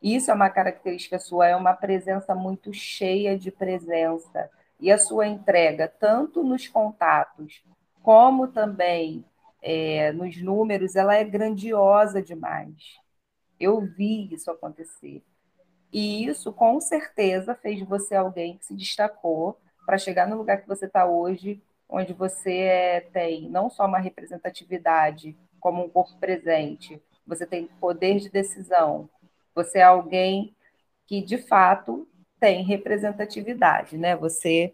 Isso é uma característica sua, é uma presença muito cheia de presença. E a sua entrega, tanto nos contatos como também é, nos números, ela é grandiosa demais. Eu vi isso acontecer. E isso, com certeza, fez você alguém que se destacou para chegar no lugar que você está hoje, onde você é, tem não só uma representatividade como um corpo presente, você tem poder de decisão, você é alguém que, de fato, tem representatividade, né? Você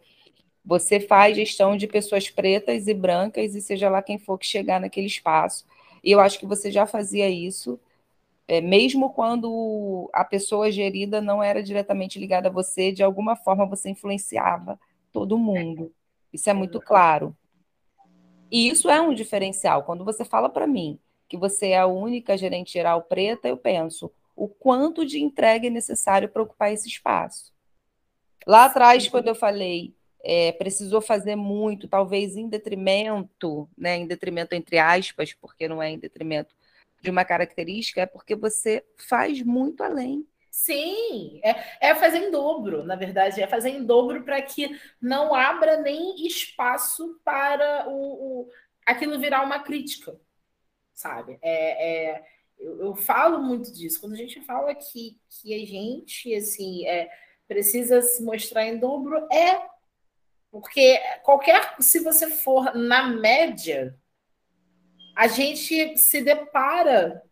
você faz gestão de pessoas pretas e brancas, e seja lá quem for que chegar naquele espaço. E eu acho que você já fazia isso, é, mesmo quando a pessoa gerida não era diretamente ligada a você, de alguma forma você influenciava todo mundo. Isso é muito claro. E isso é um diferencial. Quando você fala para mim que você é a única gerente geral preta, eu penso o quanto de entrega é necessário para ocupar esse espaço. Lá atrás, quando eu falei é, precisou fazer muito, talvez em detrimento, né, em detrimento entre aspas, porque não é em detrimento de uma característica, é porque você faz muito além. Sim, é, é fazer em dobro, na verdade, é fazer em dobro para que não abra nem espaço para o, o, aquilo virar uma crítica, sabe? É, é, eu, eu, falo muito disso. Quando a gente fala que, que a gente assim é, precisa se mostrar em dobro, é porque qualquer, se você for na média, a gente se depara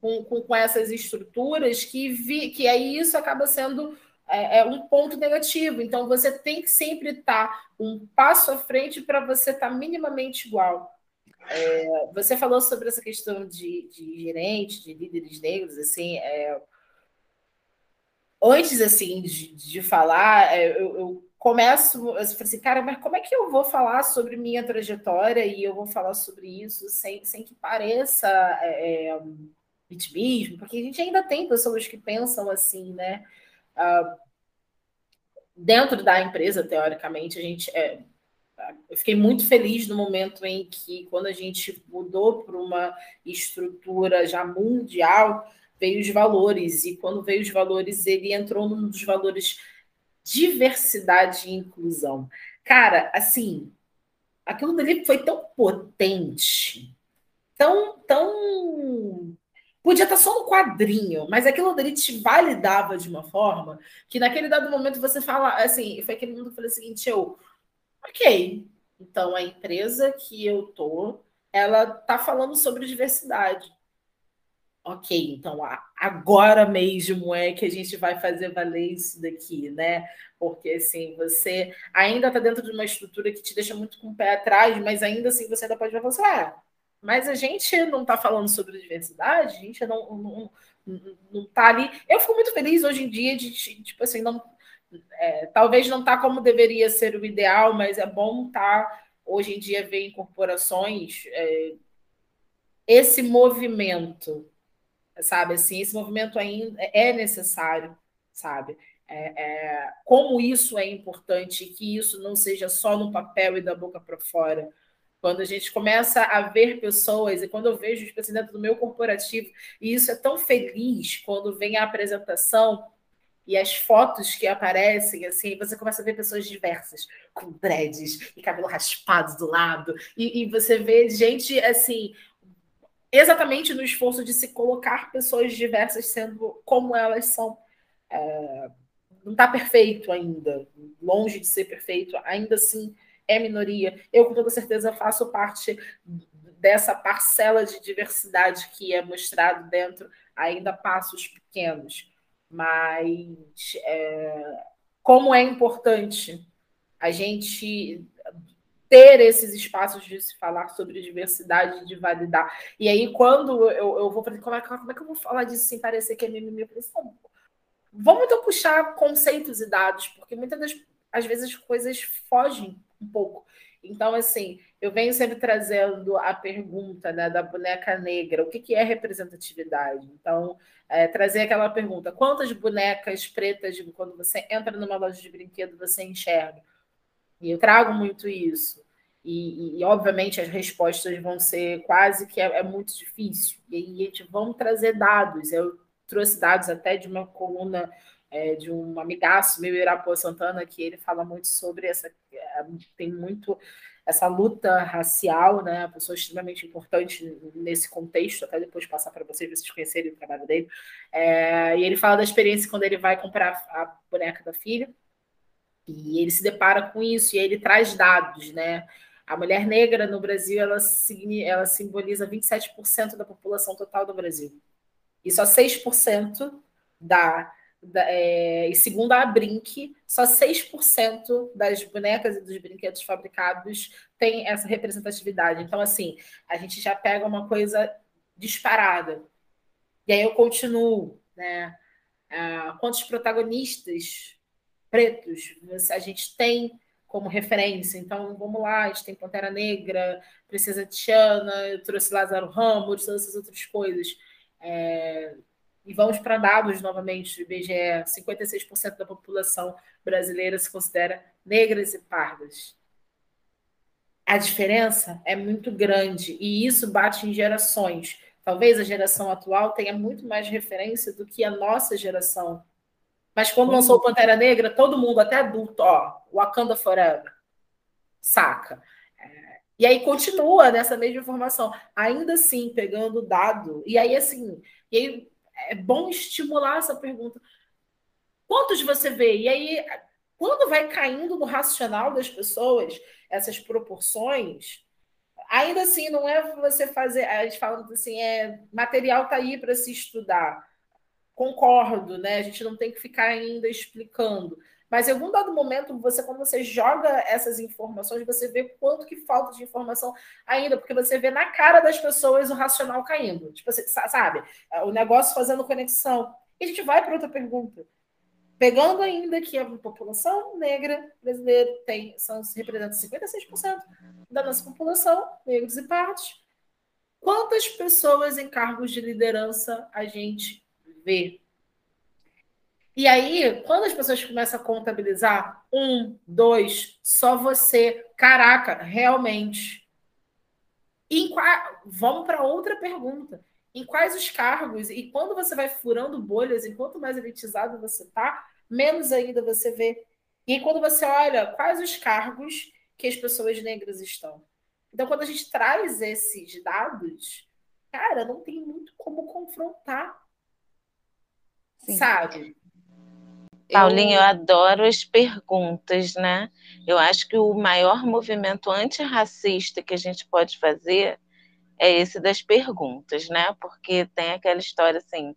com, com, com essas estruturas que, vi, que aí isso acaba sendo é, é, um ponto negativo. Então, você tem que sempre estar um passo à frente para você estar minimamente igual. É, você falou sobre essa questão de, de gerente, de líderes negros, assim, é, antes assim de, de falar, é, eu, eu, começo, eu falei assim, cara, mas como é que eu vou falar sobre minha trajetória e eu vou falar sobre isso sem, sem que pareça é, é vitimismo? Porque a gente ainda tem pessoas que pensam assim, né? Uh, dentro da empresa, teoricamente, a gente é, eu fiquei muito feliz no momento em que, quando a gente mudou para uma estrutura já mundial, veio os valores, e quando veio os valores, ele entrou num dos valores diversidade e inclusão. Cara, assim, aquilo dali foi tão potente, tão, tão. Podia estar só no quadrinho, mas aquilo dali te validava de uma forma que naquele dado momento você fala assim, foi aquele mundo que falei o seguinte, eu Ok, então a empresa que eu tô, ela tá falando sobre diversidade. Ok, então agora mesmo é que a gente vai fazer valer isso daqui, né? Porque assim, você ainda está dentro de uma estrutura que te deixa muito com o pé atrás, mas ainda assim você ainda pode falar assim, ah, mas a gente não está falando sobre diversidade, a gente não, não, não, não tá ali. Eu fico muito feliz hoje em dia de, tipo assim, não, é, talvez não está como deveria ser o ideal, mas é bom estar tá, hoje em dia ver corporações é, esse movimento, sabe? Assim, esse movimento ainda é necessário, sabe? É, é, como isso é importante, que isso não seja só no papel e da boca para fora. Quando a gente começa a ver pessoas, e quando eu vejo, tipo assim, dentro do meu corporativo, e isso é tão feliz quando vem a apresentação e as fotos que aparecem, assim, você começa a ver pessoas diversas, com dreads e cabelo raspado do lado, e, e você vê gente, assim, exatamente no esforço de se colocar pessoas diversas sendo como elas são. É, não está perfeito ainda, longe de ser perfeito, ainda assim é minoria. Eu, com toda certeza, faço parte dessa parcela de diversidade que é mostrado dentro, ainda passos pequenos mas é, como é importante a gente ter esses espaços de se falar sobre diversidade, de validar. E aí, quando eu, eu vou fazer, como é, como é que eu vou falar disso sem parecer que é mimimi? Eu falei, assim, vamos então puxar conceitos e dados, porque muitas das às vezes as coisas fogem um pouco. Então, assim, eu venho sempre trazendo a pergunta né, da boneca negra, o que, que é representatividade? Então, é, trazer aquela pergunta: quantas bonecas pretas, quando você entra numa loja de brinquedo, você enxerga? E eu trago muito isso. E, e, obviamente as respostas vão ser quase que é, é, muito difícil. E aí a gente vamos trazer dados. Eu trouxe dados até de uma coluna é, de um amigaço meu, Irapuã Santana, que ele fala muito sobre essa. É, tem muito essa luta racial, né? Uma pessoa extremamente importante nesse contexto, até depois passar para vocês, vocês conhecerem o trabalho dele. É, e ele fala da experiência quando ele vai comprar a boneca da filha, e ele se depara com isso, e ele traz dados, né? A mulher negra no Brasil, ela, ela simboliza 27% da população total do Brasil. E só 6% da é, e segundo a Brink, só 6% das bonecas e dos brinquedos fabricados tem essa representatividade. Então, assim, a gente já pega uma coisa disparada. E aí eu continuo, né? Ah, quantos protagonistas pretos a gente tem como referência? Então, vamos lá, a gente tem Pantera Negra, Princesa Tiana, eu trouxe Lázaro Ramos, todas essas outras coisas. É, e vamos para dados novamente do IBGE: 56% da população brasileira se considera negras e pardas. A diferença é muito grande e isso bate em gerações. Talvez a geração atual tenha muito mais referência do que a nossa geração. Mas quando lançou Pantera Negra, todo mundo, até adulto, ó, Wakanda Forever, saca? É, e aí continua nessa mesma informação, ainda assim, pegando o dado. E aí, assim, e aí é bom estimular essa pergunta. Quantos você vê? E aí, quando vai caindo no racional das pessoas, essas proporções, ainda assim, não é você fazer. A gente fala assim, é material está aí para se estudar. Concordo, né? A gente não tem que ficar ainda explicando. Mas em algum dado momento, você, quando você joga essas informações, você vê quanto que falta de informação ainda, porque você vê na cara das pessoas o racional caindo. Tipo, você, sabe? O negócio fazendo conexão. E a gente vai para outra pergunta. Pegando ainda que a população negra brasileira tem, são, representa 56% da nossa população, negros e pardos. Quantas pessoas em cargos de liderança a gente vê? E aí, quando as pessoas começam a contabilizar, um, dois, só você, caraca, realmente. Qua... Vamos para outra pergunta. Em quais os cargos? E quando você vai furando bolhas, enquanto mais elitizado você está, menos ainda você vê. E quando você olha quais os cargos que as pessoas negras estão. Então, quando a gente traz esses dados, cara, não tem muito como confrontar. Sim. Sabe? Paulinho, eu adoro as perguntas, né? Eu acho que o maior movimento antirracista que a gente pode fazer é esse das perguntas, né? Porque tem aquela história assim: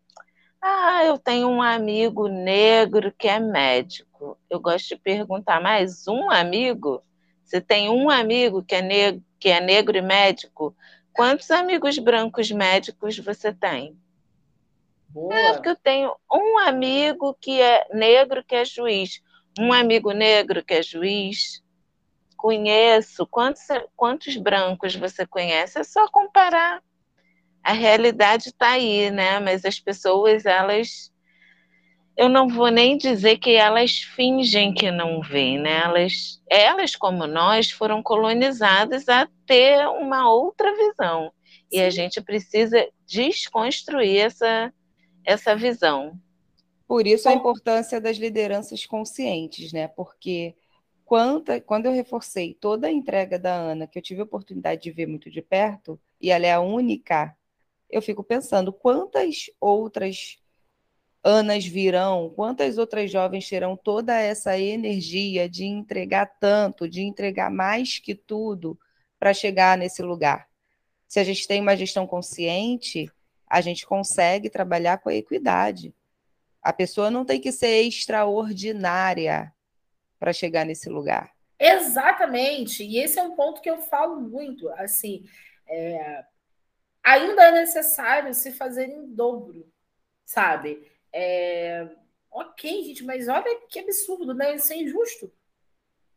ah, eu tenho um amigo negro que é médico. Eu gosto de perguntar, mais um amigo? Você tem um amigo que é negro, que é negro e médico? Quantos amigos brancos médicos você tem? Boa. É, porque eu tenho um amigo que é negro que é juiz, um amigo negro que é juiz. Conheço. Quantos, quantos brancos você conhece? É só comparar. A realidade está aí, né? Mas as pessoas, elas. Eu não vou nem dizer que elas fingem que não veem, né? Elas, elas, como nós, foram colonizadas a ter uma outra visão. E a gente precisa desconstruir essa, essa visão. Por isso a importância das lideranças conscientes, né? Porque quando, quando eu reforcei toda a entrega da Ana, que eu tive a oportunidade de ver muito de perto, e ela é a única, eu fico pensando quantas outras Anas virão, quantas outras jovens terão toda essa energia de entregar tanto, de entregar mais que tudo para chegar nesse lugar. Se a gente tem uma gestão consciente, a gente consegue trabalhar com a equidade. A pessoa não tem que ser extraordinária para chegar nesse lugar. Exatamente. E esse é um ponto que eu falo muito. Assim, é... ainda é necessário se fazer em dobro, sabe? É... Ok, gente, mas olha que absurdo, né? Isso é injusto.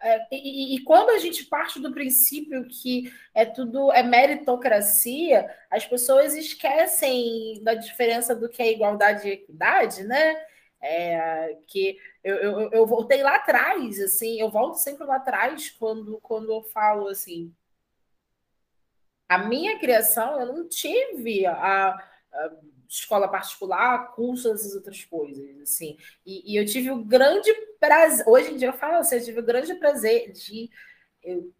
É, e, e, quando a gente parte do princípio que é tudo é meritocracia, as pessoas esquecem da diferença do que é igualdade e equidade, né? É, que eu, eu, eu, voltei lá atrás, assim, eu volto sempre lá atrás quando, quando eu falo assim. A minha criação, eu não tive a, a escola particular, curso, essas outras coisas, assim. E, e, eu tive o grande prazer, hoje em dia eu falo assim, eu tive o grande prazer de... Eu,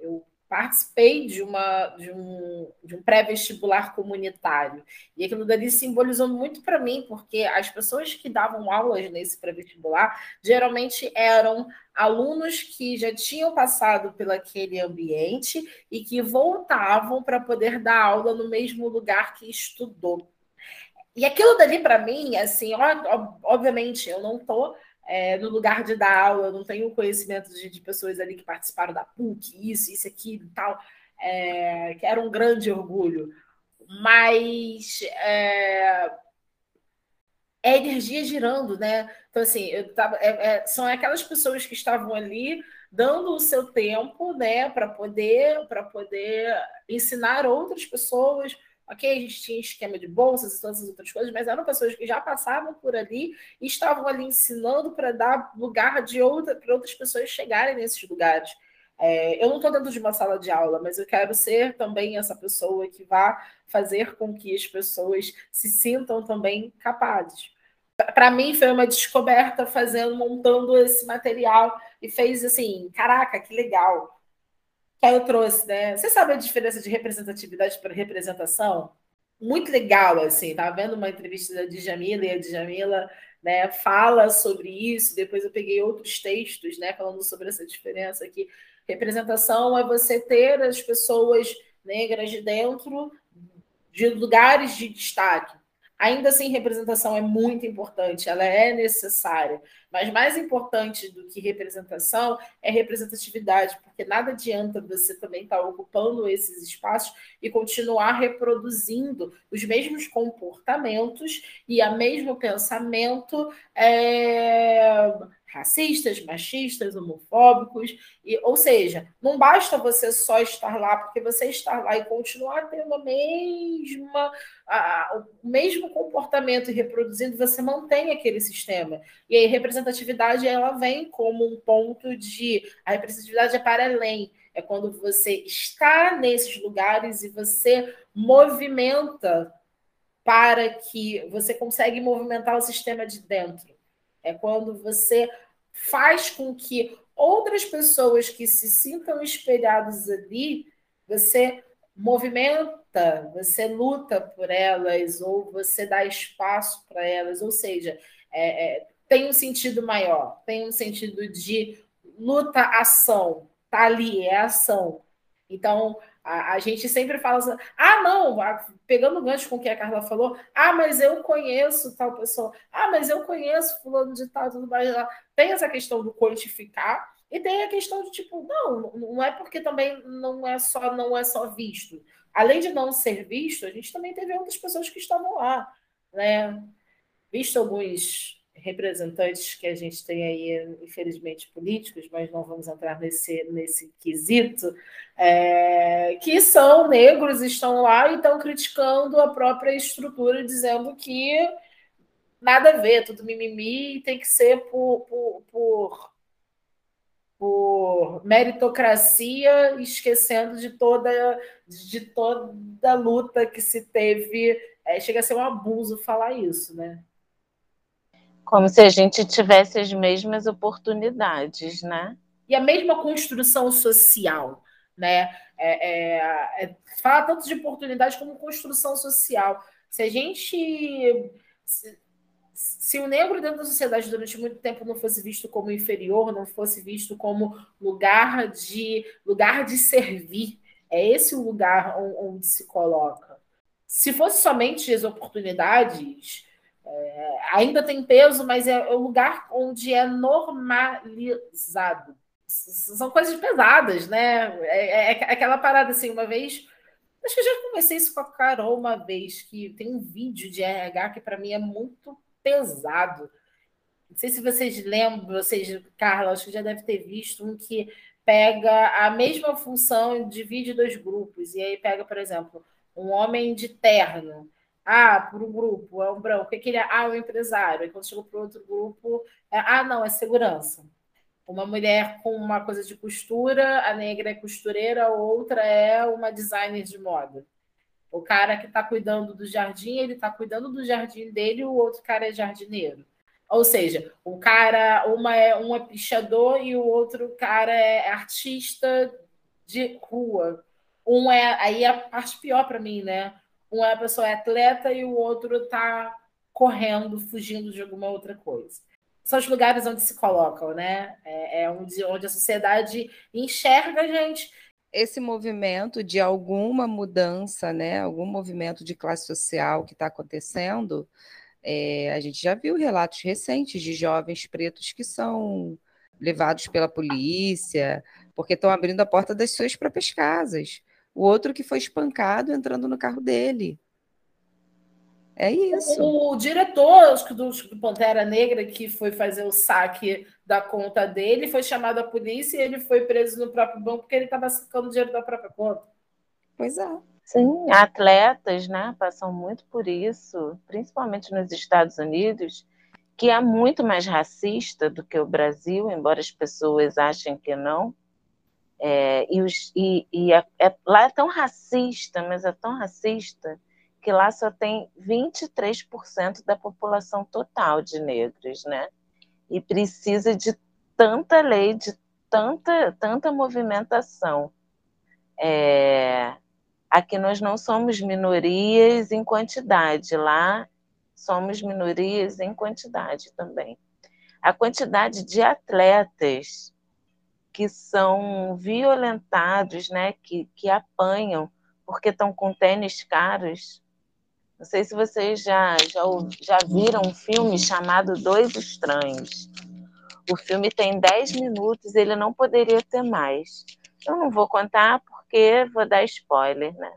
eu participei de, uma, de um, de um pré-vestibular comunitário. E aquilo dali simbolizou muito para mim, porque as pessoas que davam aulas nesse pré-vestibular geralmente eram alunos que já tinham passado pelo aquele ambiente e que voltavam para poder dar aula no mesmo lugar que estudou. E aquilo dali, para mim, assim, obviamente, eu não estou é, no lugar de dar aula, eu não tenho conhecimento de, de, pessoas ali que participaram da PUC, isso, isso, aquilo e tal, é, que era um grande orgulho. Mas é, é energia girando, né? Então, assim, tava, é, é, são aquelas pessoas que estavam ali dando o seu tempo, né, para poder, para poder ensinar outras pessoas Ok, a gente tinha esquema de bolsas e todas as outras coisas, mas eram pessoas que já passavam por ali e estavam ali ensinando para dar lugar de outra para outras pessoas chegarem nesses lugares. É, eu não estou dentro de uma sala de aula, mas eu quero ser também essa pessoa que vá fazer com que as pessoas se sintam também capazes. Para mim foi uma descoberta fazendo, montando esse material e fez assim, caraca, que legal aí eu trouxe, né? Você sabe a diferença de representatividade para representação? Muito legal, assim. Tava vendo uma entrevista da Djamila e a Djamila né, fala sobre isso. Depois eu peguei outros textos, né, falando sobre essa diferença aqui. Representação é você ter as pessoas negras de dentro de lugares de destaque. Ainda assim, representação é muito importante, ela é necessária. Mas mais importante do que representação é representatividade, porque nada adianta você também estar ocupando esses espaços e continuar reproduzindo os mesmos comportamentos e o mesmo pensamento é, racistas, machistas, homofóbicos, e, ou seja, não basta você só estar lá, porque você estar lá e continuar tendo a mesma, a, o mesmo comportamento e reproduzindo, você mantém aquele sistema. E aí, representatividade ela vem como um ponto de. A representatividade é para além. É quando você está nesses lugares e você movimenta para que você consegue movimentar o sistema de dentro. É quando você faz com que outras pessoas que se sintam espelhadas ali, você movimenta, você luta por elas, ou você dá espaço para elas, ou seja, é, é, tem um sentido maior, tem um sentido de luta, ação, tá ali, é ação. Então, a, a, gente sempre fala assim, ah, não, pegando o gancho com o que a Carla falou, ah, mas eu conheço tal pessoa, ah, mas eu conheço fulano de tal, tudo mais. Tem essa questão do quantificar e tem a questão de tipo, não, não é porque também não é só não é só visto. Além de não ser visto, a gente também teve outras pessoas que estavam lá, né? Visto alguns representantes que a gente tem aí, infelizmente, políticos, mas não vamos entrar nesse, nesse quesito, é, que são negros, estão lá e estão criticando a própria estrutura, dizendo que nada a ver, tudo mimimi, tem que ser por, por, por, por meritocracia, esquecendo de toda, de toda a luta que se teve. É, chega a ser um abuso falar isso, né? Como se a gente tivesse as mesmas oportunidades, né? E a mesma construção social, né? É, é, é, fala tanto de oportunidade como construção social. Se a gente. Se, se, o negro dentro da sociedade durante muito tempo não fosse visto como inferior, não fosse visto como lugar de lugar de servir, é esse o lugar onde se coloca. Se fosse somente as oportunidades, é, ainda tem peso, mas é o lugar onde é normalizado. São coisas pesadas, né? É, é, é aquela parada assim, uma vez. Acho que eu já conversei isso com a Carol uma vez, que tem um vídeo de RH que para mim é muito pesado. Não sei se vocês lembram, vocês, Carla, acho que já deve ter visto um que pega a mesma função e divide dois grupos. E aí pega, por exemplo, um homem de terno ah, para um grupo, é um branco. O que, ele é? Ah, é um empresário. Aí quando chegou para outro grupo, é, ah, não, é segurança. Uma mulher com uma coisa de costura, a negra é costureira, a outra é uma designer de moda. O cara que está cuidando do jardim, ele está cuidando do jardim dele, o outro cara é jardineiro. Ou seja, o cara, uma é um é pichador e o outro cara é artista de rua. Um é aí é a parte pior para mim, né? Uma pessoa é atleta e o outro está correndo, fugindo de alguma outra coisa. São os lugares onde se colocam, né? É, é onde, onde a sociedade enxerga a gente. Esse movimento de alguma mudança, né? Algum movimento de classe social que está acontecendo, é, a gente já viu relatos recentes de jovens pretos que são levados pela polícia porque estão abrindo a porta das suas próprias casas o outro que foi espancado entrando no carro dele. É isso. O, diretor do, Pantera Negra, que foi fazer o saque da conta dele, foi chamado à polícia e ele foi preso no próprio banco porque ele estava sacando dinheiro da própria conta. Pois é. Sim, atletas né, passam muito por isso, principalmente nos Estados Unidos, que é muito mais racista do que o Brasil, embora as pessoas achem que não. É, e, os, e, e é, é, lá é tão racista, mas é tão racista, que lá só tem 23% da população total de negros, né? E precisa de tanta lei, de tanta, tanta movimentação É, aqui nós não somos minorias em quantidade, lá somos minorias em quantidade também. A quantidade de atletas que são violentados, né, que, que apanham porque estão com tênis caros. Não sei se vocês já, já, já viram um filme chamado Dois Estranhos. O filme tem 10 minutos, ele não poderia ter mais. Eu não vou contar porque vou dar spoiler, né?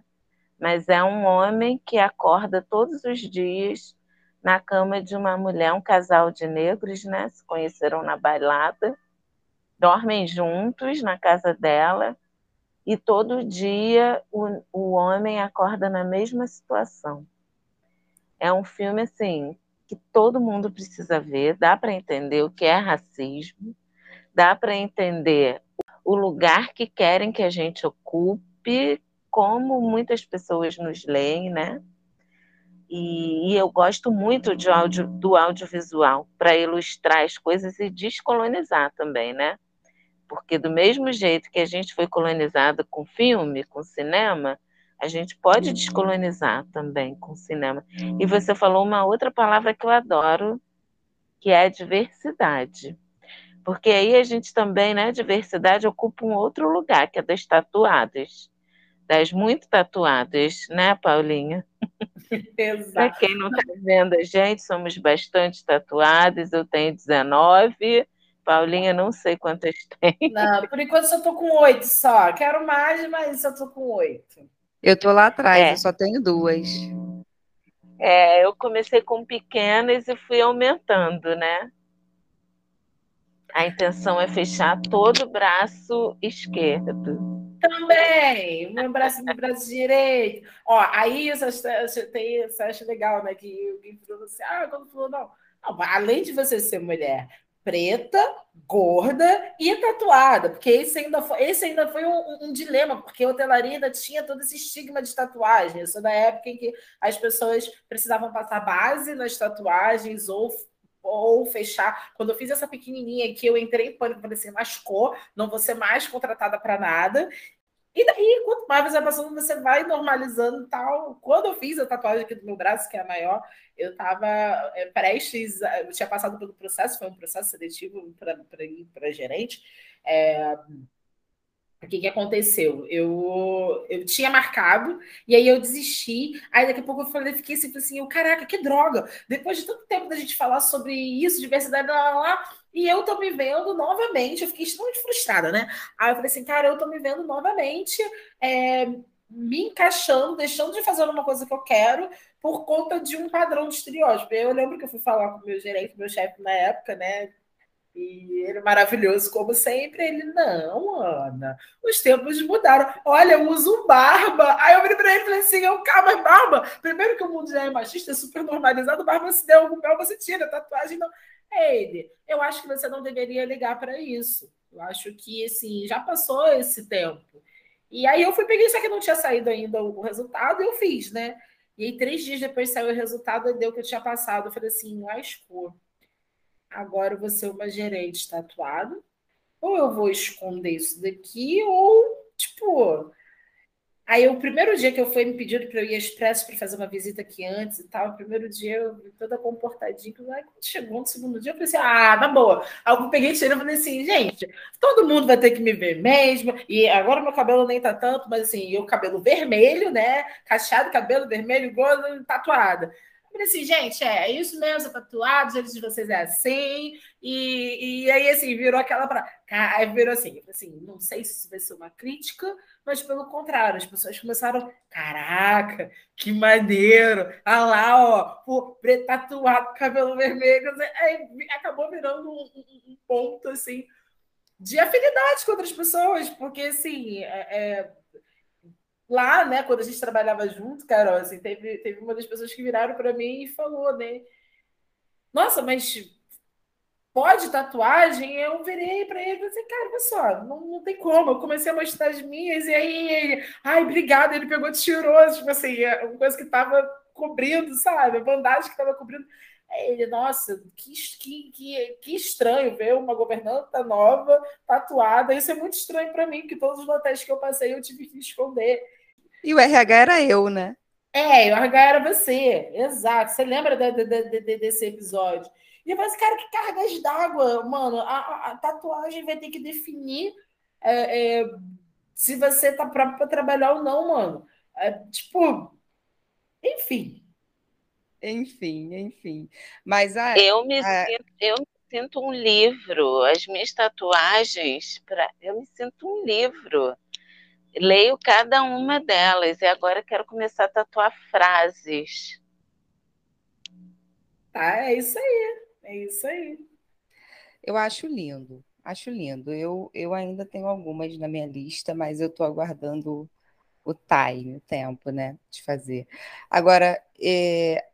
Mas é um homem que acorda todos os dias na cama de uma mulher, um casal de negros, né? Se conheceram na bailada, dormem juntos na casa dela e todo dia o, o homem acorda na mesma situação. É um filme assim que todo mundo precisa ver, dá para entender o que é racismo, dá para entender o lugar que querem que a gente ocupe, como muitas pessoas nos leem, né? E, e eu gosto muito de áudio, do audiovisual para ilustrar as coisas e descolonizar também, né? Porque do mesmo jeito que a gente foi colonizado com filme, com cinema, a gente pode uhum. descolonizar também com cinema. E você falou uma outra palavra que eu adoro, que é a diversidade. Porque aí a gente também, né, diversidade ocupa um outro lugar, que é das tatuadas. Das muito tatuadas, né, Paulinha? Exato. Para quem não está vendo a gente, somos bastante tatuadas. Eu tenho 19, Paulinha, não sei quantas tem. Não, por enquanto eu estou com oito só. Quero mais, mas eu estou com oito. Eu tô lá atrás, é. eu só tenho duas. É, eu comecei com pequenas e fui aumentando, né? A intenção é fechar todo o braço esquerdo. Também, meu braço, meu braço direito. Ó, aí você tem, você acha legal, né? Que alguém falou assim, ah, quando falou, não. não. Além de você ser mulher, preta, gorda e tatuada, porque esse ainda foi, esse ainda foi um, um, dilema, porque a hotelaria ainda tinha todo esse estigma de tatuagem. Eu sou da época em que as pessoas precisavam passar base nas tatuagens ou ou fechar. Quando eu fiz essa pequenininha aqui, eu entrei em pânico, falei assim, lascou, não vou ser mais contratada para nada. E daí, quanto mais você vai passando, você vai normalizando tal. Quando eu fiz a tatuagem aqui do meu braço, que é a maior, eu estava é, prestes, eu tinha passado pelo processo, foi um processo seletivo para gerente. É, o que, que aconteceu? Eu, eu tinha marcado, e aí eu desisti. Aí daqui a pouco eu falei, fiquei assim, assim, eu, caraca, que droga! Depois de tanto tempo da gente falar sobre isso, diversidade, lá, lá, lá, e eu tô me vendo novamente, eu fiquei extremamente frustrada, né? Aí eu falei assim, cara, eu tô me vendo novamente, é, me encaixando, deixando de fazer uma coisa que eu quero por conta de um padrão de estereótipo. Eu lembro que eu fui falar com o meu gerente, meu chefe na época, né? E ele maravilhoso, como sempre. Ele, não, Ana, os tempos mudaram. Olha, eu uso barba. Aí eu virei para ele e falei assim: eu, calma, barba. Primeiro que o mundo já é machista, é super normalizado, barba se der algum pé, você tira, tatuagem não. É ele, eu acho que você não deveria ligar para isso. Eu acho que, assim, já passou esse tempo. E aí eu fui peguei, só que não tinha saído ainda o resultado, e eu fiz, né? E aí, três dias depois saiu o resultado, e deu que eu tinha passado. Eu falei assim, lascou agora vou ser uma gerente tatuada, ou eu vou esconder isso daqui, ou, tipo. Aí, o primeiro dia que eu fui me pediram para eu ir expresso para fazer uma visita aqui antes e tal, o primeiro dia eu toda comportadinha. Aí, quando chegou no segundo dia, eu falei assim: ah, tá boa. Aí eu peguei e e falei assim: gente, todo mundo vai ter que me ver mesmo. E agora meu cabelo nem tá tanto, mas assim, eu cabelo vermelho, né? Cacheado, cabelo vermelho, gordo, tatuada. Falei assim, gente, é, é isso mesmo, é tatuado, gente de vocês é assim. E, e aí, assim, virou aquela. Pra... Aí virou assim, assim, não sei se isso vai ser uma crítica, mas pelo contrário, as pessoas começaram, caraca, que maneiro! Ah lá, ó, preto tatuado, cabelo vermelho. Aí acabou virando um, um, um ponto, assim, de afinidade com outras pessoas, porque, assim, é, é lá, né, quando a gente trabalhava junto, Carol, assim, teve, teve uma das pessoas que viraram para mim e falou, né? Nossa, mas pode tatuagem? Eu virei para ele e falei assim, cara, olha só, não, não tem como. Eu comecei a mostrar as minhas e aí ele, ai, obrigado, ele pegou, tirou, tipo assim, é uma coisa que estava cobrindo, sabe? A bandagem que estava cobrindo. ele, nossa, que, que, que, que estranho ver uma governanta nova tatuada. Isso é muito estranho para mim, porque todos os hotéis que eu passei eu tive que esconder. E o RH era eu, né? É, o RH era você, exato. Você lembra de, de, de, desse episódio? E eu falei assim, cara, que cargas d'água, mano. A, a, a, tatuagem vai ter que definir é, é, se você tá próprio para trabalhar ou não, mano. É, tipo, enfim. Enfim, enfim. Mas a, eu me a... sinto, eu me sinto um livro. As minhas tatuagens, pra, eu me sinto um livro. Leio cada uma delas e agora quero começar a tatuar frases. Tá, é isso aí. É isso aí. Eu acho lindo, acho lindo. Eu, eu ainda tenho algumas na minha lista, mas eu estou aguardando o time, o tempo, né, de fazer. Agora, é,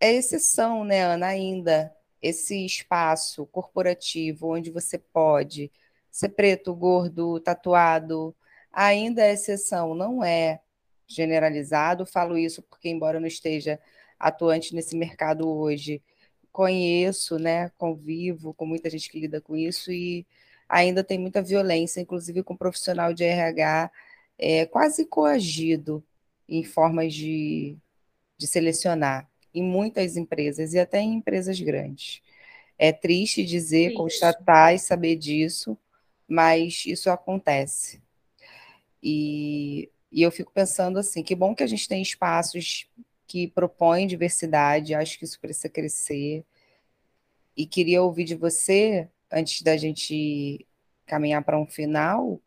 é exceção, né, Ana, ainda esse espaço corporativo onde você pode ser preto, gordo, tatuado, ainda é exceção, não é generalizado. Falo isso porque, embora eu não esteja atuante nesse mercado hoje, conheço, né, convivo com muita gente que lida com isso e ainda tem muita violência, inclusive com profissional de RH é, quase coagido em formas de, de selecionar em muitas empresas e até em empresas grandes. É triste dizer, triste. constatar e saber disso, mas isso acontece. E, e eu fico pensando assim, que bom que a gente tem espaços que propõem diversidade, acho que isso precisa crescer. E queria ouvir de você, antes da gente caminhar para um final,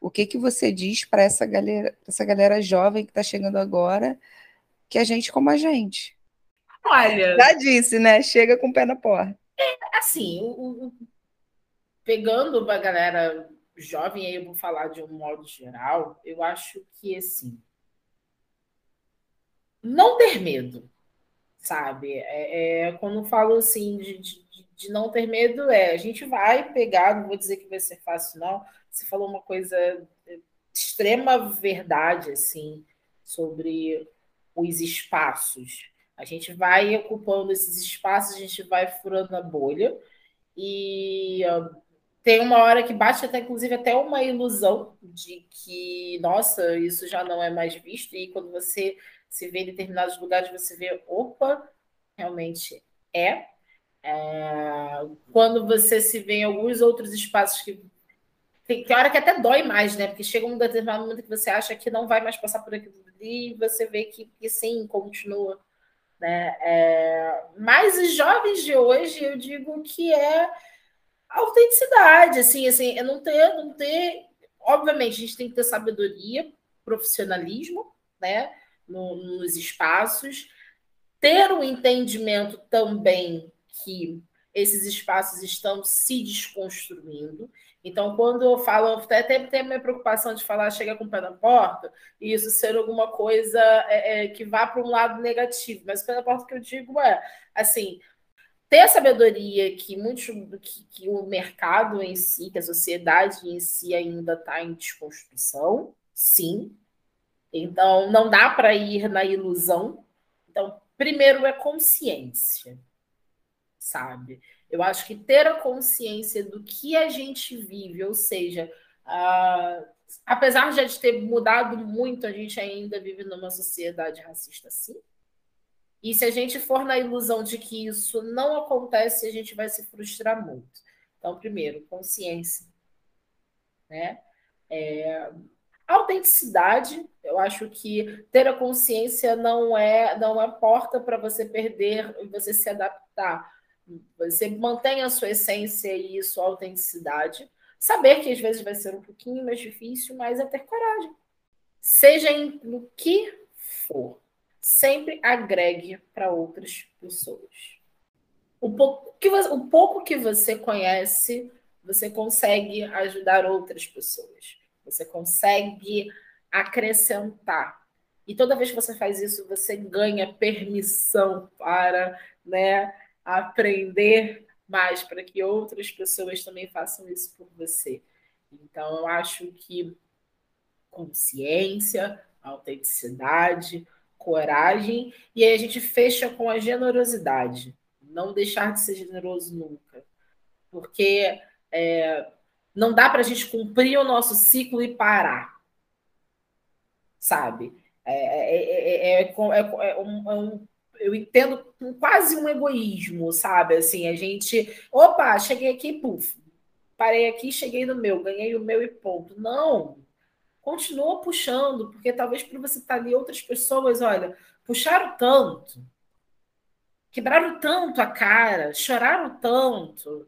o que, que você diz para essa galera, essa galera jovem que está chegando agora, que é gente como a gente? Olha. Já disse, né? Chega com o pé na porta. É, assim, o, o, pegando a galera jovem, aí eu vou falar de um modo geral, eu acho que assim não ter medo, sabe? É, é quando falo assim de, de, de, não ter medo, é a gente vai pegar, não vou dizer que vai ser fácil, não. Você falou uma coisa de extrema verdade, assim, sobre os espaços. A gente vai ocupando esses espaços, a gente vai furando a bolha e uh, tem uma hora que bate até, inclusive, até uma ilusão de que, nossa, isso já não é mais visto, e quando você se vê em determinados lugares, você vê, opa, realmente é. é. Quando você se vê em alguns outros espaços que tem, hora que até dói mais, né? Porque chega um determinado momento que você acha que não vai mais passar por aquilo e você vê que, que sim, continua. Né? É, mas os jovens de hoje, eu digo que é autenticidade, assim, assim, é não ter, não ter. Obviamente, a gente tem que ter sabedoria, profissionalismo, né? no, nos espaços, ter um entendimento também que esses espaços estão se desconstruindo. Então, quando eu falo, até tem a minha preocupação de falar chega com o pé na porta, e isso ser alguma coisa é, é, que vá para um lado negativo. Mas o pé na porta que eu digo é, assim, ter a sabedoria que, muito, que, que o mercado em si, que a sociedade em si ainda está em desconstrução, sim, então, não dá para ir na ilusão. Então, primeiro é consciência, sabe? Eu acho que ter a consciência do que a gente vive, ou seja, uh, apesar de já ter mudado muito, a gente ainda vive numa sociedade racista, sim. E se a gente for na ilusão de que isso não acontece, a gente vai se frustrar muito. Então, primeiro, consciência. Né? É, Autenticidade, eu acho que ter a consciência não é não é porta para você perder e você se adaptar. Você mantém a sua essência e sua autenticidade. Saber que às vezes vai ser um pouquinho mais difícil, mas é ter coragem. Seja no que for, sempre agregue para outras pessoas. O pouco, que você, o pouco que você conhece, você consegue ajudar outras pessoas. Você consegue acrescentar. E toda vez que você faz isso, você ganha permissão para né, aprender mais, para que outras pessoas também façam isso por você. Então, eu acho que consciência, autenticidade, coragem, e aí a gente fecha com a generosidade. não deixar de ser generoso nunca. Porque é, não dá para a gente cumprir o nosso ciclo e parar. Sabe? É, é, é um, um, eu entendo quase um egoísmo, sabe? Assim, a gente. Opa, cheguei aqui, puf, parei aqui, cheguei no meu, ganhei o meu e ponto. Não. Continua puxando, porque talvez para você estar tá ali outras pessoas, olha, puxaram tanto, quebraram tanto a cara, choraram tanto,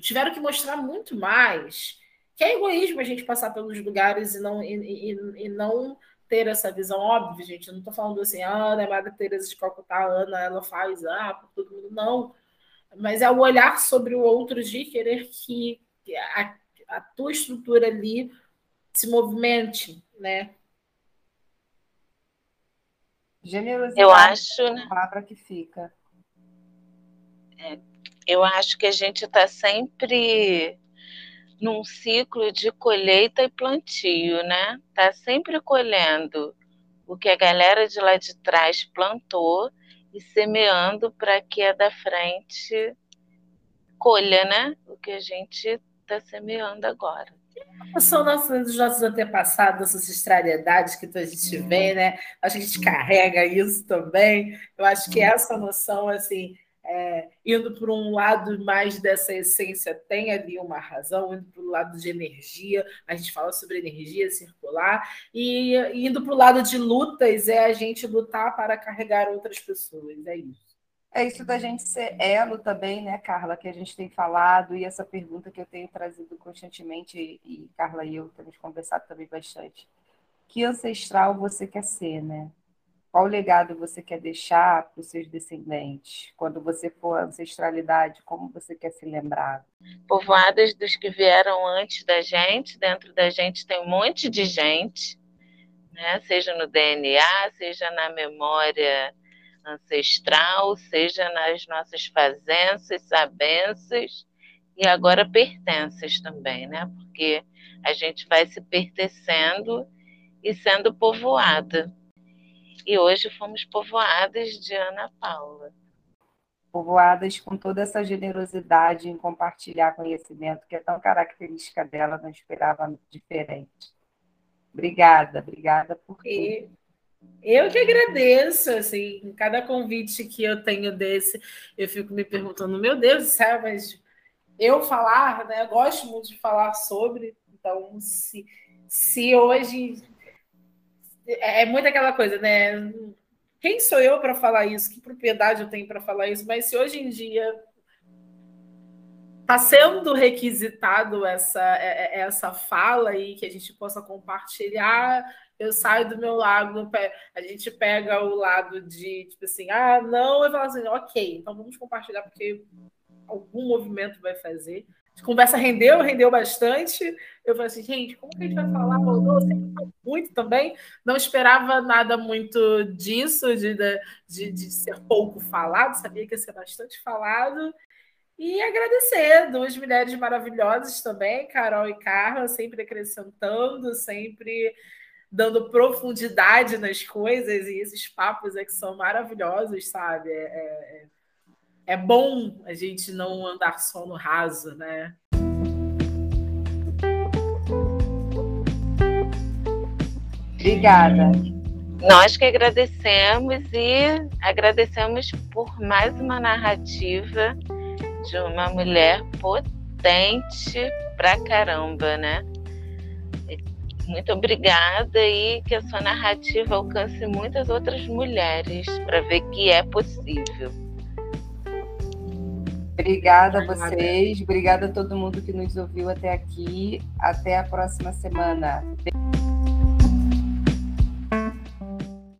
tiveram que mostrar muito mais. Que é egoísmo a gente passar pelos lugares e não, e, e, e não ter essa visão óbvia, gente. Eu não estou falando assim, ah, Ana é Madre Teresa de Calcutá, Ana, ela faz, ah, por todo mundo. Não. Mas é o olhar sobre o outro de querer que a, a tua estrutura ali se movimente, né? Generosidade eu acho, é a palavra que fica. É, eu acho que a gente está sempre num ciclo de colheita e plantio, né? Está sempre colhendo o que a galera de lá de trás plantou e semeando para que a da frente colha, né? O que a gente está semeando agora. São nossos, dos nossos antepassados, nossas estrariedades que a gente vê, né? Acho que a gente carrega isso também. Eu acho que essa noção, assim, é, indo por um lado mais dessa essência, tem ali uma razão, indo para o lado de energia, a gente fala sobre energia circular, e indo para o lado de lutas, é a gente lutar para carregar outras pessoas, é isso. É isso da gente ser elo também, né, Carla, que a gente tem falado, e essa pergunta que eu tenho trazido constantemente, e Carla e eu temos conversado também bastante. Que ancestral você quer ser, né? Qual legado você quer deixar para os seus descendentes? Quando você for ancestralidade, como você quer se lembrar? Povoadas dos que vieram antes da gente, dentro da gente tem um monte de gente, né? seja no DNA, seja na memória ancestral, seja nas nossas fazenças, sabenças e agora pertences também, né? Porque a gente vai se pertencendo e sendo povoada. E hoje fomos povoadas de Ana Paula. Povoadas com toda essa generosidade em compartilhar conhecimento, que é tão característica dela, não esperava diferente. Obrigada, obrigada por tudo. Eu que agradeço, assim, cada convite que eu tenho desse, eu fico me perguntando, meu Deus do céu, mas eu falar, né? Eu gosto muito de falar sobre, então se, se hoje é, é muito aquela coisa, né? Quem sou eu para falar isso? Que propriedade eu tenho para falar isso? Mas se hoje em dia está sendo requisitado essa, é, é, essa fala e que a gente possa compartilhar, eu saio do meu lado, a gente pega o lado de, tipo assim, ah, não, eu falo assim, ok, então vamos compartilhar, porque algum movimento vai fazer. A conversa rendeu, rendeu bastante. Eu falei assim, gente, como que a gente vai falar? Rodou muito também. Não esperava nada muito disso, de, de, de ser pouco falado, sabia que ia ser bastante falado. E agradecer duas mulheres maravilhosas também, Carol e Carla, sempre acrescentando, sempre dando profundidade nas coisas, e esses papos é que são maravilhosos, sabe? É, é, é bom a gente não andar só no raso, né? Obrigada. Nós que agradecemos e agradecemos por mais uma narrativa de uma mulher potente pra caramba, né? Muito obrigada e que a sua narrativa alcance muitas outras mulheres para ver que é possível. Obrigada a vocês, obrigada a todo mundo que nos ouviu até aqui. Até a próxima semana.